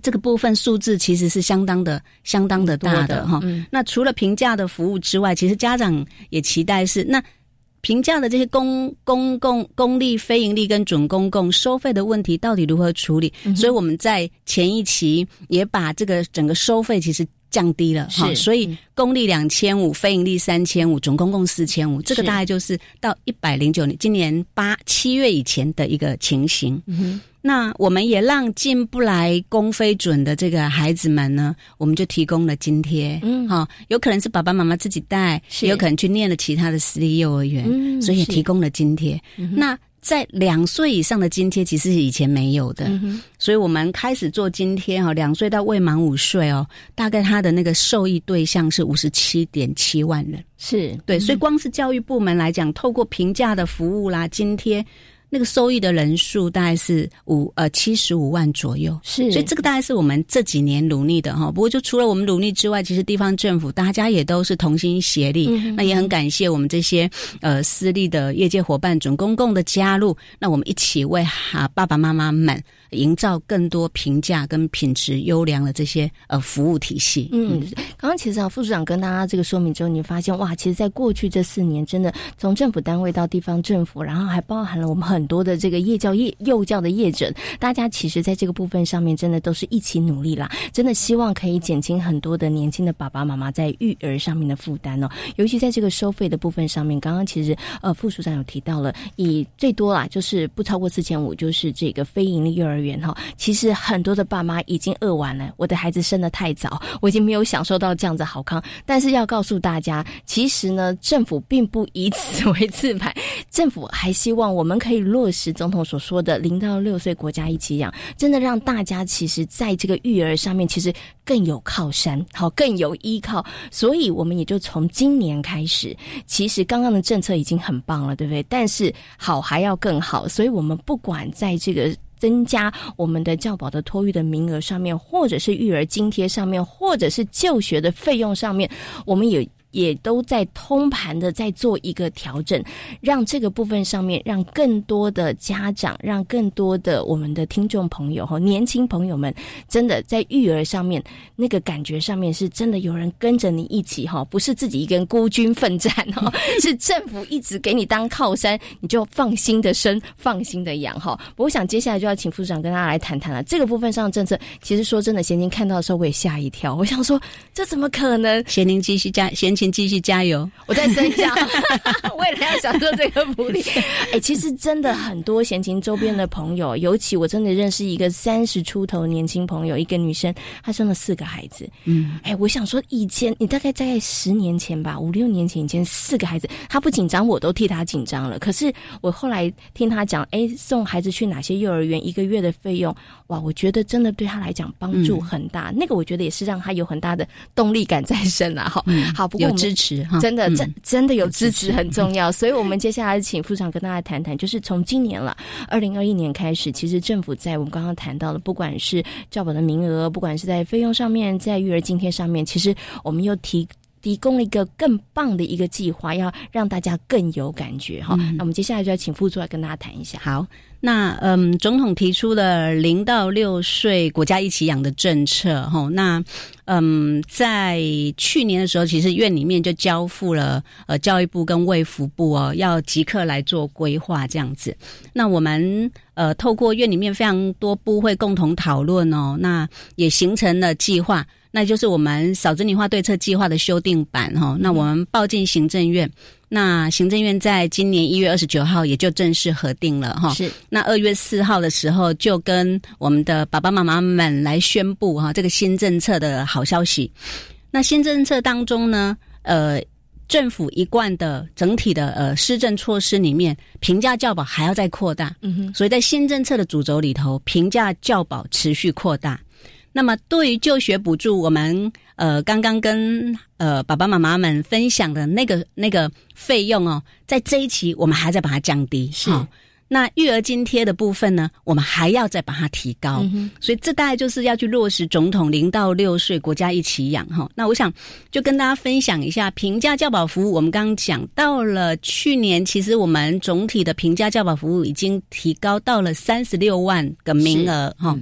[SPEAKER 10] 这个部分数字其实是相当的、相当的大的哈。那除了评价的服务之外，其实家长也期待是那评价的这些公公共、公立、非盈利跟准公共收费的问题到底如何处理？所以我们在前一期也把这个整个收费其实。降低了哈，所以公立两千五，非盈利三千五，总共共四千五，这个大概就是到一百零九年，今年八七月以前的一个情形。那我们也让进不来公非准的这个孩子们呢，我们就提供了津贴。嗯，哈，有可能是爸爸妈妈自己带，也有可能去念了其他的私立幼儿园，所以也提供了津贴。那在两岁以上的津贴其实是以前没有的，所以我们开始做津贴哈，两岁到未满五岁哦，大概他的那个受益对象是五十七点七万人，
[SPEAKER 1] 是。
[SPEAKER 10] 对，所以光是教育部门来讲，透过平价的服务啦，津贴。那个收益的人数大概是五呃七十五万左右，
[SPEAKER 1] 是，
[SPEAKER 10] 所以这个大概是我们这几年努力的哈。不过就除了我们努力之外，其实地方政府大家也都是同心协力，那也很感谢我们这些呃私立的业界伙伴准公共的加入，那我们一起为哈爸爸妈妈们。营造更多评价跟品质优良的这些呃服务体系。
[SPEAKER 1] 嗯，刚刚其实啊，副处长跟大家这个说明之后，你发现哇，其实在过去这四年，真的从政府单位到地方政府，然后还包含了我们很多的这个业教业幼教的业者，大家其实在这个部分上面，真的都是一起努力啦。真的希望可以减轻很多的年轻的爸爸妈妈在育儿上面的负担哦。尤其在这个收费的部分上面，刚刚其实呃副处长有提到了，以最多啦就是不超过四千五，就是这个非盈利幼儿。园哈，其实很多的爸妈已经饿完了，我的孩子生的太早，我已经没有享受到这样子好康。但是要告诉大家，其实呢，政府并不以此 为自满，政府还希望我们可以落实总统所说的零到六岁国家一起养，真的让大家其实在这个育儿上面其实更有靠山，好更有依靠。所以我们也就从今年开始，其实刚刚的政策已经很棒了，对不对？但是好还要更好，所以我们不管在这个。增加我们的教保的托育的名额上面，或者是育儿津贴上面，或者是就学的费用上面，我们也。也都在通盘的在做一个调整，让这个部分上面，让更多的家长，让更多的我们的听众朋友和年轻朋友们，真的在育儿上面那个感觉上面，是真的有人跟着你一起哈，不是自己一个人孤军奋战哈，是政府一直给你当靠山，你就放心的生，放心的养哈。我想接下来就要请副长跟大家来谈谈了，这个部分上的政策，其实说真的，贤宁看到的时候我也吓一跳，我想说这怎么可能？
[SPEAKER 10] 贤宁继续加贤。请继续加油！
[SPEAKER 1] 我在生下，为了要享受这个福利。哎，其实真的很多闲情周边的朋友，尤其我真的认识一个三十出头年轻朋友，一个女生，她生了四个孩子。嗯，哎，我想说，以前你大概在十年前吧，五六年前以前四个孩子，她不紧张，我都替她紧张了。可是我后来听她讲，哎，送孩子去哪些幼儿园，一个月的费用，哇，我觉得真的对她来讲帮助很大。那个我觉得也是让她有很大的动力感在身啊。好，好，不过。
[SPEAKER 10] 支持
[SPEAKER 1] 哈，真的真真的有支持很重要，所以我们接下来请副长跟大家谈谈，就是从今年了，二零二一年开始，其实政府在我们刚刚谈到的，不管是教保的名额，不管是在费用上面，在育儿津贴上面，其实我们又提提供了一个更棒的一个计划，要让大家更有感觉哈。那我们接下来就要请副座来跟大家谈一下，
[SPEAKER 10] 好。那嗯，总统提出了零到六岁国家一起养的政策，哈。那嗯，在去年的时候，其实院里面就交付了呃教育部跟卫福部哦，要即刻来做规划这样子。那我们呃透过院里面非常多部会共同讨论哦，那也形成了计划，那就是我们少子女化对策计划的修订版哈。那我们报进行政院。那行政院在今年一月二十九号也就正式核定了哈，
[SPEAKER 1] 是。
[SPEAKER 10] 那二月四号的时候就跟我们的爸爸妈妈们来宣布哈这个新政策的好消息。那新政策当中呢，呃，政府一贯的整体的呃施政措施里面，平价教保还要再扩大，嗯哼。所以在新政策的主轴里头，平价教保持续扩大。那么对于就学补助，我们。呃，刚刚跟呃爸爸妈妈们分享的那个那个费用哦，在这一期我们还在把它降低。
[SPEAKER 1] 是，
[SPEAKER 10] 那育儿津贴的部分呢，我们还要再把它提高。所以这大概就是要去落实总统零到六岁国家一起养哈。那我想就跟大家分享一下平价教保服务。我们刚刚讲到了去年，其实我们总体的平价教保服务已经提高到了三十六万个名额哈。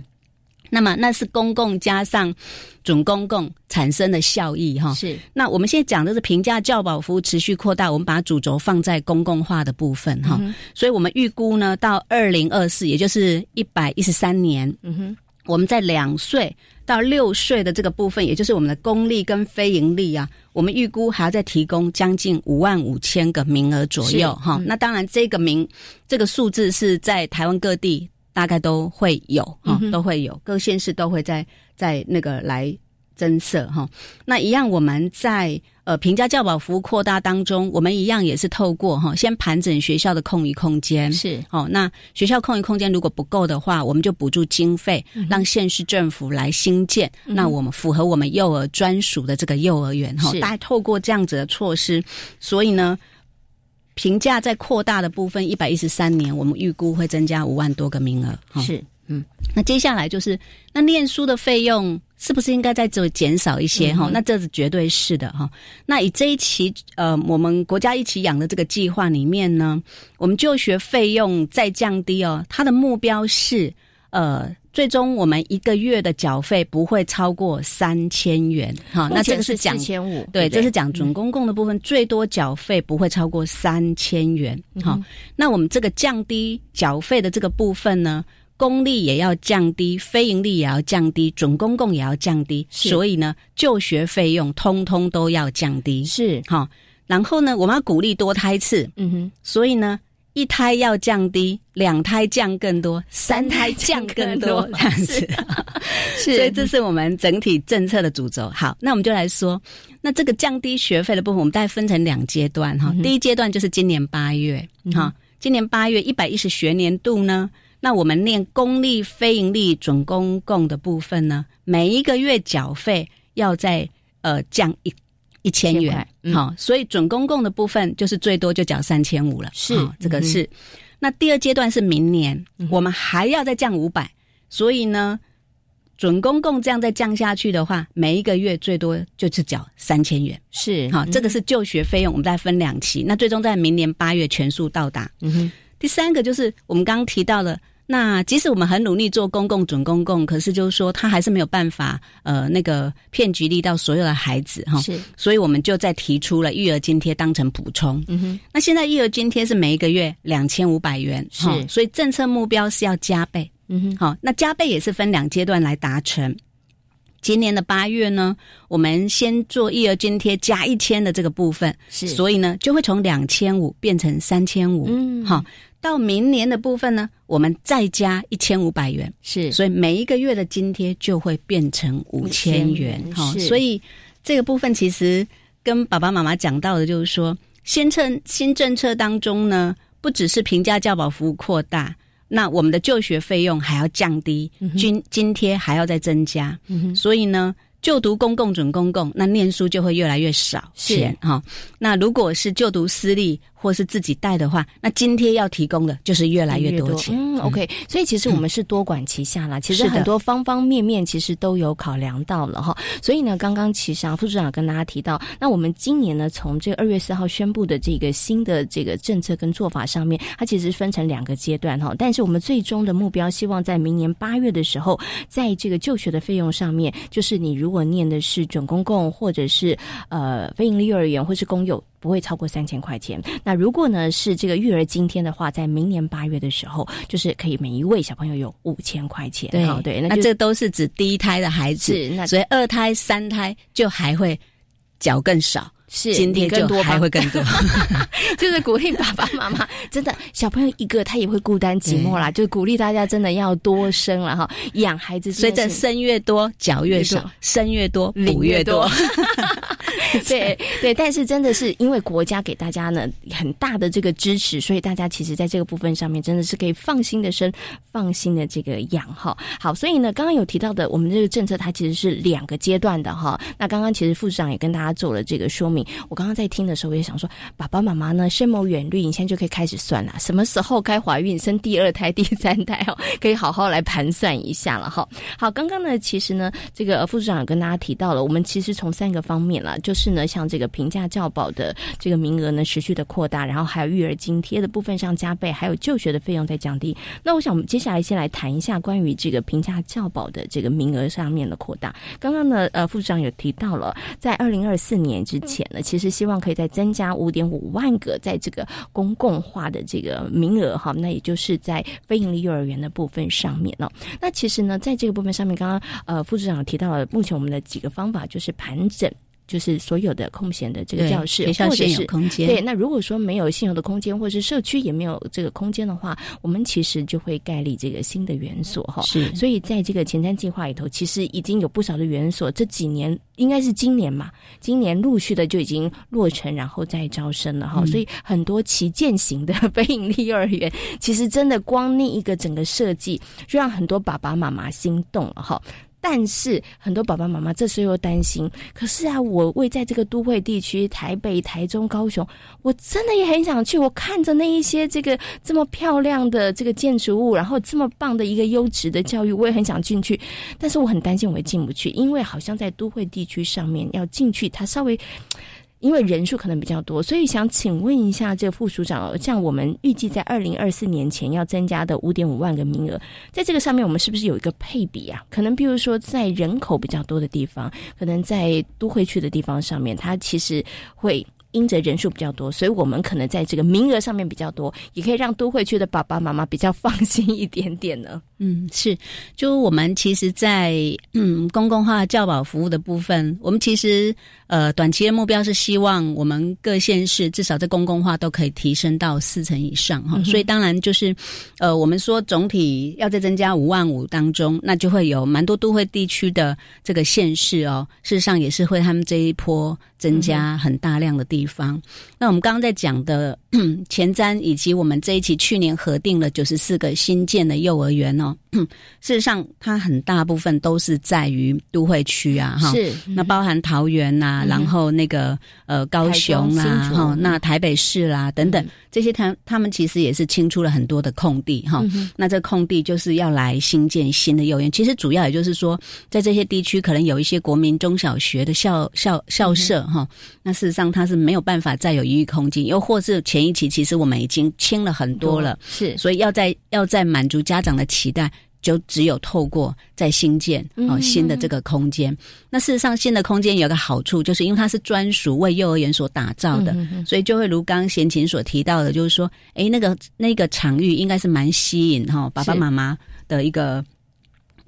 [SPEAKER 10] 那么那是公共加上准公共产生的效益哈，
[SPEAKER 1] 是。
[SPEAKER 10] 那我们现在讲的是平价教保服务持续扩大，我们把主轴放在公共化的部分哈，所以我们预估呢，到二零二四，也就是一百一十三年，嗯哼，我们在两岁到六岁的这个部分，也就是我们的公立跟非盈利啊，我们预估还要再提供将近五万五千个名额左右哈。那当然，这个名这个数字是在台湾各地。大概都会有哈，都会有各县市都会在在那个来增设哈。那一样，我们在呃平价教保服务扩大当中，我们一样也是透过哈，先盘整学校的空余空间
[SPEAKER 1] 是
[SPEAKER 10] 哦。那学校空余空间如果不够的话，我们就补助经费，让县市政府来新建。那我们符合我们幼儿专属的这个幼儿园哈，大概透过这样子的措施，所以呢。评价在扩大的部分，一百一十三年，我们预估会增加五万多个名额。
[SPEAKER 1] 是，
[SPEAKER 10] 嗯，那接下来就是那念书的费用是不是应该在做减少一些？哈，那这是绝对是的哈。那以这一期呃，我们国家一起养的这个计划里面呢，我们就学费用再降低哦，它的目标是呃。最终，我们一个月的缴费不会超过三千元，哈，那这个是讲
[SPEAKER 1] 千五，
[SPEAKER 10] 对，这是讲准公共的部分，最多缴费不会超过三千元，哈。那我们这个降低缴费的这个部分呢，公立也要降低，非盈利也要降低，准公共也要降低，所以呢，就学费用通通都要降低，
[SPEAKER 1] 是，
[SPEAKER 10] 哈。然后呢，我们要鼓励多胎次，嗯哼，所以呢。一胎要降低，两胎降更多，三胎降更多，这样子。
[SPEAKER 1] 是，
[SPEAKER 10] 所以这是我们整体政策的主轴。好，那我们就来说，那这个降低学费的部分，我们大概分成两阶段哈。第一阶段就是今年八月，哈，今年八月一百一十学年度呢，那我们念公立非营利准公共的部分呢，每一个月缴费要在呃降一。一千元，好，所以准公共的部分就是最多就缴三千五了。
[SPEAKER 1] 是，
[SPEAKER 10] 这个是。那第二阶段是明年，我们还要再降五百，所以呢，准公共这样再降下去的话，每一个月最多就是缴三千元。
[SPEAKER 1] 是，
[SPEAKER 10] 好，这个是就学费用，我们再分两期，那最终在明年八月全数到达。嗯哼。第三个就是我们刚刚提到了。那即使我们很努力做公共准公共，可是就是说，他还是没有办法，呃，那个骗局力到所有的孩子哈。
[SPEAKER 1] 是，
[SPEAKER 10] 所以我们就在提出了育儿津贴当成补充。嗯哼。那现在育儿津贴是每一个月两千五百元，
[SPEAKER 1] 是，
[SPEAKER 10] 所以政策目标是要加倍。嗯哼。好，那加倍也是分两阶段来达成。今年的八月呢，我们先做育儿津贴加一千的这个部分，
[SPEAKER 1] 是，
[SPEAKER 10] 所以呢，就会从两千五变成三千五。嗯，好。到明年的部分呢，我们再加一千五百元，
[SPEAKER 1] 是，
[SPEAKER 10] 所以每一个月的津贴就会变成五千元，哈，所以这个部分其实跟爸爸妈妈讲到的，就是说，新政新政策当中呢，不只是平价教保服务扩大，那我们的就学费用还要降低，津津贴还要再增加，所以呢。就读公共准公共，那念书就会越来越少钱哈。那如果是就读私立或是自己带的话，那津贴要提供的就是越来越多钱。
[SPEAKER 1] 嗯，OK。所以其实我们是多管齐下啦，其实很多方方面面其实都有考量到了哈。所以呢，刚刚其实啊，副处长跟大家提到，那我们今年呢，从这个二月四号宣布的这个新的这个政策跟做法上面，它其实分成两个阶段哈。但是我们最终的目标，希望在明年八月的时候，在这个就学的费用上面，就是你如如果念的是准公共，或者是呃非营利幼儿园，或是公幼，不会超过三千块钱。那如果呢是这个育儿津贴的话，在明年八月的时候，就是可以每一位小朋友有五千块钱。
[SPEAKER 10] 对
[SPEAKER 1] 对，
[SPEAKER 10] 那这都是指第一胎的孩子，
[SPEAKER 1] 那
[SPEAKER 10] 所以二胎、三胎就还会缴更少。
[SPEAKER 1] 是，
[SPEAKER 10] 今天
[SPEAKER 1] 更多
[SPEAKER 10] 还会更多，
[SPEAKER 1] 就是鼓励爸爸妈妈，真的小朋友一个他也会孤单寂寞啦，就鼓励大家真的要多生了哈，养孩子，
[SPEAKER 10] 随着生越多缴越少，生越多补越多。
[SPEAKER 1] 对对，但是真的是因为国家给大家呢很大的这个支持，所以大家其实在这个部分上面真的是可以放心的生，放心的这个养哈。好，所以呢，刚刚有提到的，我们这个政策它其实是两个阶段的哈。那刚刚其实副市长也跟大家做了这个说明。我刚刚在听的时候，我也想说，爸爸妈妈呢深谋远虑，你现在就可以开始算了，什么时候该怀孕生第二胎、第三胎哦，可以好好来盘算一下了哈。好，刚刚呢，其实呢，这个副市长有跟大家提到了，我们其实从三个方面了，就是。呢，像这个平价教保的这个名额呢，持续的扩大，然后还有育儿津贴的部分上加倍，还有就学的费用在降低。那我想，我们接下来先来谈一下关于这个平价教保的这个名额上面的扩大。刚刚呢，呃，副市长有提到了，在二零二四年之前那，其实希望可以再增加五点五万个在这个公共化的这个名额哈，那也就是在非盈利幼儿园的部分上面呢。那其实呢，在这个部分上面，刚刚呃，副市长提到了，目前我们的几个方法就是盘整。就是所有的空闲的这个教室，或者有
[SPEAKER 10] 空间。
[SPEAKER 1] 对，那如果说没有现有的空间，或者是社区也没有这个空间的话，我们其实就会盖立这个新的园所哈。
[SPEAKER 10] 是，
[SPEAKER 1] 所以在这个前瞻计划里头，其实已经有不少的园所，这几年应该是今年嘛，今年陆续的就已经落成，然后再招生了哈。所以很多旗舰型的 非盈利幼儿园，其实真的光那一个整个设计，就让很多爸爸妈妈心动了哈。但是很多爸爸妈妈这时候又担心，可是啊，我为在这个都会地区，台北、台中、高雄，我真的也很想去。我看着那一些这个这么漂亮的这个建筑物，然后这么棒的一个优质的教育，我也很想进去。但是我很担心我也进不去，因为好像在都会地区上面要进去，它稍微。因为人数可能比较多，所以想请问一下这个副署长，像我们预计在二零二四年前要增加的五点五万个名额，在这个上面我们是不是有一个配比啊？可能比如说在人口比较多的地方，可能在都会区的地方上面，它其实会因着人数比较多，所以我们可能在这个名额上面比较多，也可以让都会区的爸爸妈妈比较放心一点点呢。
[SPEAKER 10] 嗯，是，就我们其实，在嗯公共化教保服务的部分，我们其实呃短期的目标是希望我们各县市至少在公共化都可以提升到四成以上哈。所以当然就是呃我们说总体要再增加五万五当中，那就会有蛮多都会地区的这个县市哦，事实上也是会他们这一波。增加很大量的地方。那我们刚刚在讲的前瞻，以及我们这一期去年核定了九十四个新建的幼儿园哦，事实上它很大部分都是在于都会区啊，哈，
[SPEAKER 1] 是
[SPEAKER 10] 那包含桃园呐，然后那个呃高雄啊，哈，那台北市啦等等这些，他他们其实也是清出了很多的空地哈。那这空地就是要来新建新的幼儿园。其实主要也就是说，在这些地区可能有一些国民中小学的校校校舍。哈，那事实上它是没有办法再有余裕空间，又或是前一期其实我们已经清了很多了，
[SPEAKER 1] 是，
[SPEAKER 10] 所以要在要在满足家长的期待，就只有透过在新建哦新的这个空间。那事实上新的空间有个好处，就是因为它是专属为幼儿园所打造的，所以就会如刚贤琴所提到的，就是说，哎，那个那个场域应该是蛮吸引哈爸爸妈妈的一个。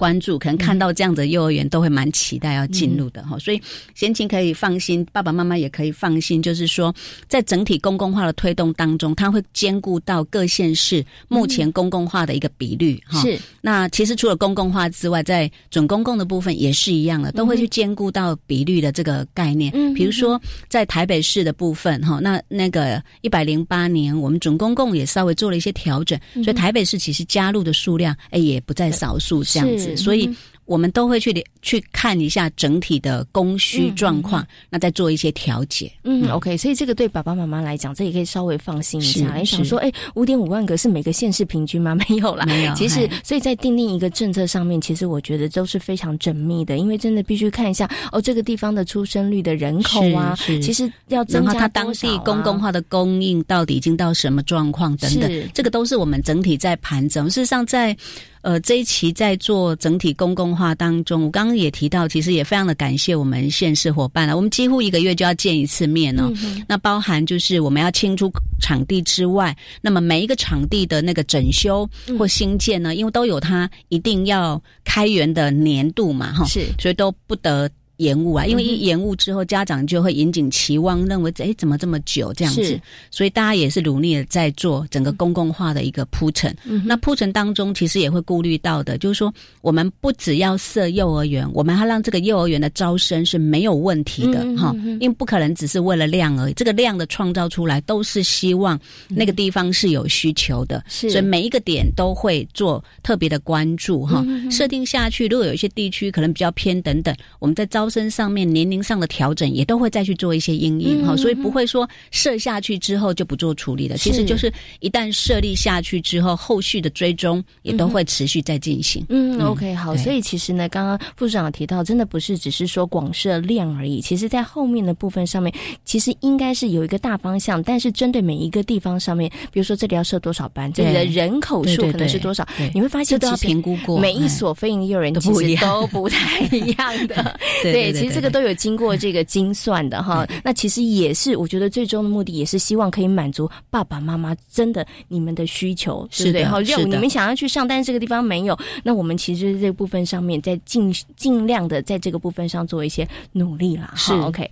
[SPEAKER 10] 关注可能看到这样的幼儿园都会蛮期待要进入的哈，所以贤琴可以放心，爸爸妈妈也可以放心，就是说在整体公共化的推动当中，它会兼顾到各县市目前公共化的一个比率哈。
[SPEAKER 1] 是，
[SPEAKER 10] 那其实除了公共化之外，在准公共的部分也是一样的，都会去兼顾到比率的这个概念。嗯，比如说在台北市的部分哈，那那个一百零八年我们准公共也稍微做了一些调整，所以台北市其实加入的数量哎也不在少数这样子。所以，我们都会去去看一下整体的供需状况，那再做一些调节。
[SPEAKER 1] 嗯，OK。所以这个对爸爸妈妈来讲，这也可以稍微放心一下。你想说，哎，五点五万个是每个县市平均吗？没有啦，
[SPEAKER 10] 没有。
[SPEAKER 1] 其实，所以在定定一个政策上面，其实我觉得都是非常缜密的，因为真的必须看一下哦，这个地方的出生率的人口啊，其实要增加
[SPEAKER 10] 它当地公共化的供应到底已经到什么状况等等，这个都是我们整体在盘整。事实上，在呃，这一期在做整体公共化当中，我刚刚也提到，其实也非常的感谢我们县市伙伴了。我们几乎一个月就要见一次面哦。那包含就是我们要清出场地之外，那么每一个场地的那个整修或新建呢，因为都有它一定要开源的年度嘛，哈，
[SPEAKER 1] 是，
[SPEAKER 10] 所以都不得。延误啊，因为一延误之后，家长就会引颈期望，认为哎，怎么这么久这样子？所以大家也是努力的在做整个公共化的一个铺陈。那铺陈当中，其实也会顾虑到的，就是说，我们不只要设幼儿园，我们还让这个幼儿园的招生是没有问题的哈，因为不可能只是为了量而已。这个量的创造出来，都是希望那个地方是有需求的，所以每一个点都会做特别的关注哈。设定下去，如果有一些地区可能比较偏等等，我们在招。身上面年龄上的调整也都会再去做一些阴影哈，所以不会说设下去之后就不做处理的。其实就是一旦设立下去之后，后续的追踪也都会持续在进行。
[SPEAKER 1] 嗯，OK，好。所以其实呢，刚刚副市长提到，真的不是只是说广设量而已。其实，在后面的部分上面，其实应该是有一个大方向，但是针对每一个地方上面，比如说这里要设多少班，这里的人口数可能是多少，你会发现
[SPEAKER 10] 都要评估过。
[SPEAKER 1] 每一所非营幼儿园其实都不太一样的。对。对，其实这个都有经过这个精算的哈。那其实也是，我觉得最终的目的也是希望可以满足爸爸妈妈真的你们的需求，对不对？好，就你们想要去上，但是这个地方没有，那我们其实这部分上面在尽尽量的在这个部分上做一些努力啦。
[SPEAKER 10] 是
[SPEAKER 1] OK。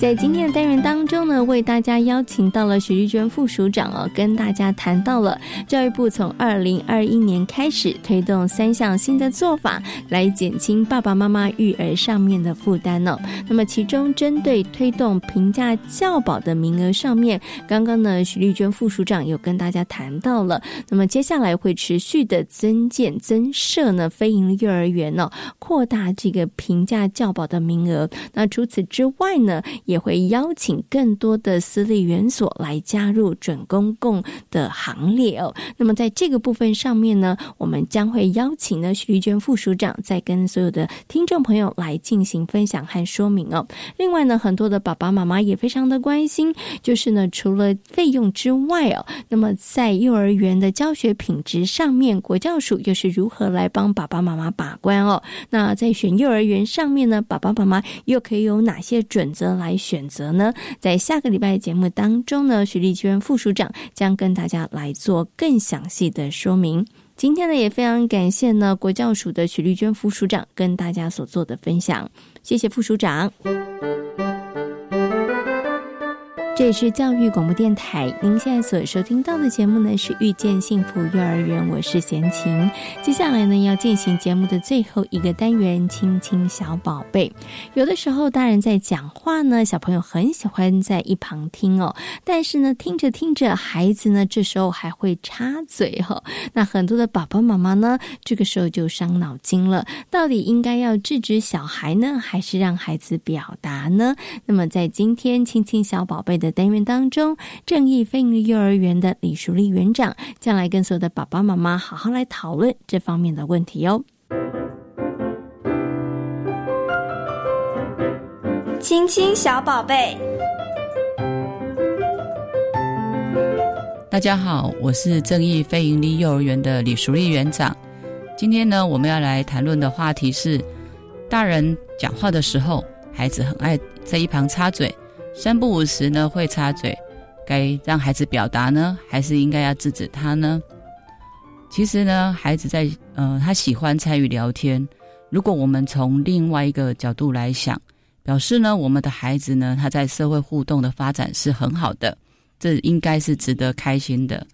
[SPEAKER 1] 在今天的单元当中呢，为大家邀请到了许丽娟副署长哦，跟大家谈到了教育部从二零二一年开始推动三项新的做法，来减轻爸爸妈妈育儿上面的负担哦。那么其中针对推动平价教保的名额上面，刚刚呢许丽娟副署长有跟大家谈到了，那么接下来会持续的增建增设呢非营利幼儿园哦，扩大这个平价教保的名额。那除此之外呢？也会邀请更多的私立园所来加入准公共的行列哦。那么在这个部分上面呢，我们将会邀请呢徐丽娟副署长再跟所有的听众朋友来进行分享和说明哦。另外呢，很多的爸爸妈妈也非常的关心，就是呢除了费用之外哦，那么在幼儿园的教学品质上面，国教署又是如何来帮爸爸妈妈把关哦？那在选幼儿园上面呢，爸爸妈妈又可以有哪些准则来选择呢？在下个礼拜节目当中呢，徐丽娟副署长将跟大家来做更详细的说明。今天呢，也非常感谢呢国教署的徐丽娟副署长跟大家所做的分享，谢谢副署长。这里是教育广播电台，您现在所收听到的节目呢是遇见幸福幼儿园，我是贤琴。接下来呢要进行节目的最后一个单元，亲亲小宝贝。有的时候大人在讲话呢，小朋友很喜欢在一旁听哦，但是呢听着听着，孩子呢这时候还会插嘴哈。那很多的爸爸妈妈呢，这个时候就伤脑筋了，到底应该要制止小孩呢，还是让孩子表达呢？那么在今天亲亲小宝贝的。单元当中，正义飞鹰幼儿园的李淑丽园长将来跟所有的爸爸妈妈好好来讨论这方面的问题哦。
[SPEAKER 11] 亲亲小宝贝，
[SPEAKER 12] 大家好，我是正义非营利幼儿园的李淑丽园长。今天呢，我们要来谈论的话题是：大人讲话的时候，孩子很爱在一旁插嘴。三不五时呢会插嘴，该让孩子表达呢，还是应该要制止他呢？其实呢，孩子在呃，他喜欢参与聊天。如果我们从另外一个角度来想，表示呢，我们的孩子呢，他在社会互动的发展是很好的，这应该是值得开心的。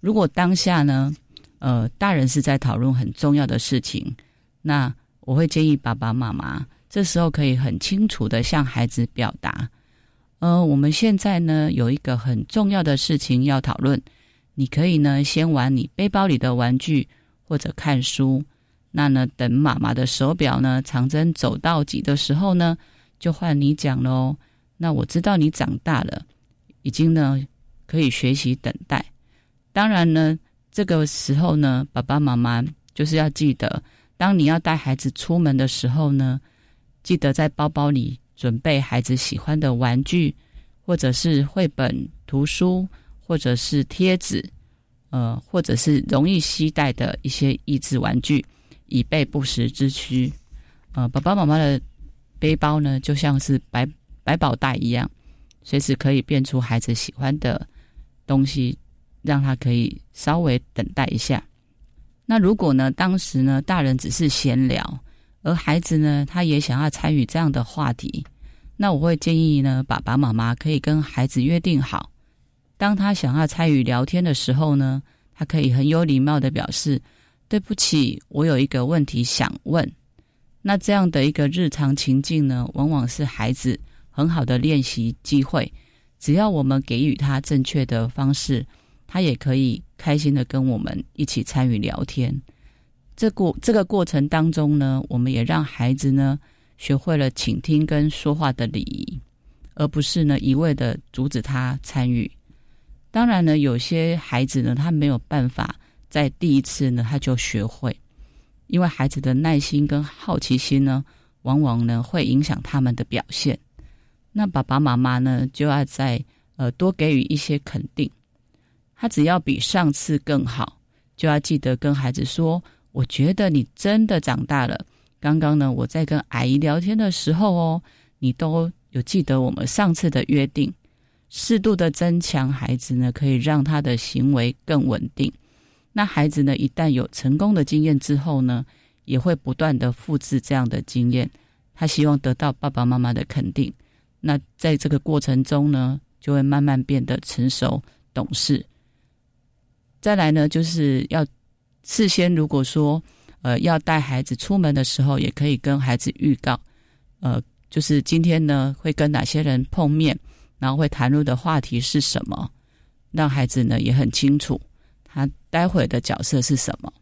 [SPEAKER 12] 如果当下呢，呃，大人是在讨论很重要的事情，那我会建议爸爸妈妈这时候可以很清楚的向孩子表达。呃，我们现在呢有一个很重要的事情要讨论。你可以呢先玩你背包里的玩具，或者看书。那呢，等妈妈的手表呢长针走到几的时候呢，就换你讲喽。那我知道你长大了，已经呢可以学习等待。当然呢，这个时候呢，爸爸妈妈就是要记得，当你要带孩子出门的时候呢，记得在包包里。准备孩子喜欢的玩具，或者是绘本、图书，或者是贴纸，呃，或者是容易携带的一些益智玩具，以备不时之需。呃，爸爸妈妈的背包呢，就像是百百宝袋一样，随时可以变出孩子喜欢的东西，让他可以稍微等待一下。那如果呢，当时呢，大人只是闲聊。而孩子呢，他也想要参与这样的话题，那我会建议呢，爸爸妈妈可以跟孩子约定好，当他想要参与聊天的时候呢，他可以很有礼貌的表示：“对不起，我有一个问题想问。”那这样的一个日常情境呢，往往是孩子很好的练习机会。只要我们给予他正确的方式，他也可以开心的跟我们一起参与聊天。这过这个过程当中呢，我们也让孩子呢学会了倾听跟说话的礼仪，而不是呢一味的阻止他参与。当然呢，有些孩子呢，他没有办法在第一次呢他就学会，因为孩子的耐心跟好奇心呢，往往呢会影响他们的表现。那爸爸妈妈呢就要在呃多给予一些肯定，他只要比上次更好，就要记得跟孩子说。我觉得你真的长大了。刚刚呢，我在跟阿姨聊天的时候哦，你都有记得我们上次的约定。适度的增强孩子呢，可以让他的行为更稳定。那孩子呢，一旦有成功的经验之后呢，也会不断的复制这样的经验。他希望得到爸爸妈妈的肯定。那在这个过程中呢，就会慢慢变得成熟懂事。再来呢，就是要。事先如果说，呃，要带孩子出门的时候，也可以跟孩子预告，呃，就是今天呢会跟哪些人碰面，然后会谈论的话题是什么，让孩子呢也很清楚他待会的角色是什么。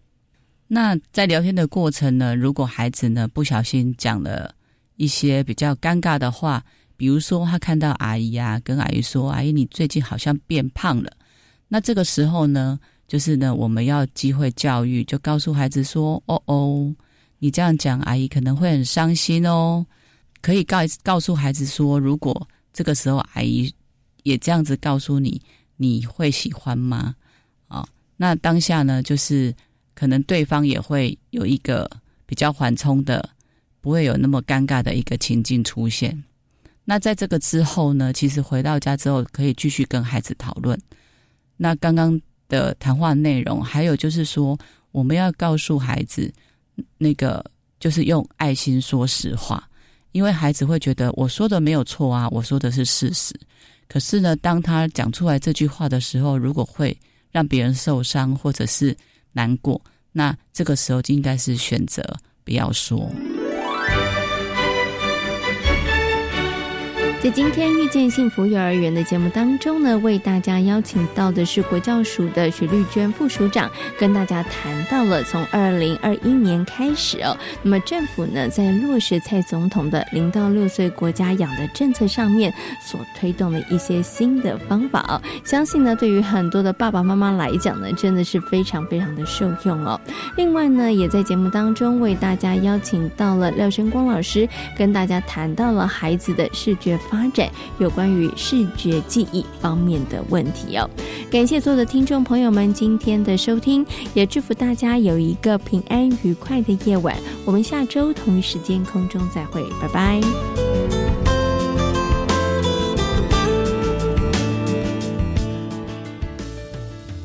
[SPEAKER 12] 那在聊天的过程呢，如果孩子呢不小心讲了一些比较尴尬的话，比如说他看到阿姨啊，跟阿姨说：“阿姨，你最近好像变胖了。”那这个时候呢，就是呢，我们要机会教育，就告诉孩子说：“哦哦，你这样讲，阿姨可能会很伤心哦。”可以告告诉孩子说：“如果这个时候阿姨也这样子告诉你，你会喜欢吗？”啊，那当下呢，就是可能对方也会有一个比较缓冲的，不会有那么尴尬的一个情境出现。那在这个之后呢，其实回到家之后可以继续跟孩子讨论。那刚刚的谈话内容，还有就是说，我们要告诉孩子，那个就是用爱心说实话，因为孩子会觉得我说的没有错啊，我说的是事实。可是呢，当他讲出来这句话的时候，如果会让别人受伤或者是难过，那这个时候就应该是选择不要说。
[SPEAKER 1] 在今天遇见幸福幼儿园的节目当中呢，为大家邀请到的是国教署的许绿娟副署长，跟大家谈到了从二零二一年开始哦，那么政府呢在落实蔡总统的零到六岁国家养的政策上面所推动的一些新的方法哦，相信呢对于很多的爸爸妈妈来讲呢，真的是非常非常的受用哦。另外呢，也在节目当中为大家邀请到了廖生光老师，跟大家谈到了孩子的视觉。发展有关于视觉记忆方面的问题哦。感谢所有的听众朋友们今天的收听，也祝福大家有一个平安愉快的夜晚。我们下周同一时间空中再会，拜拜。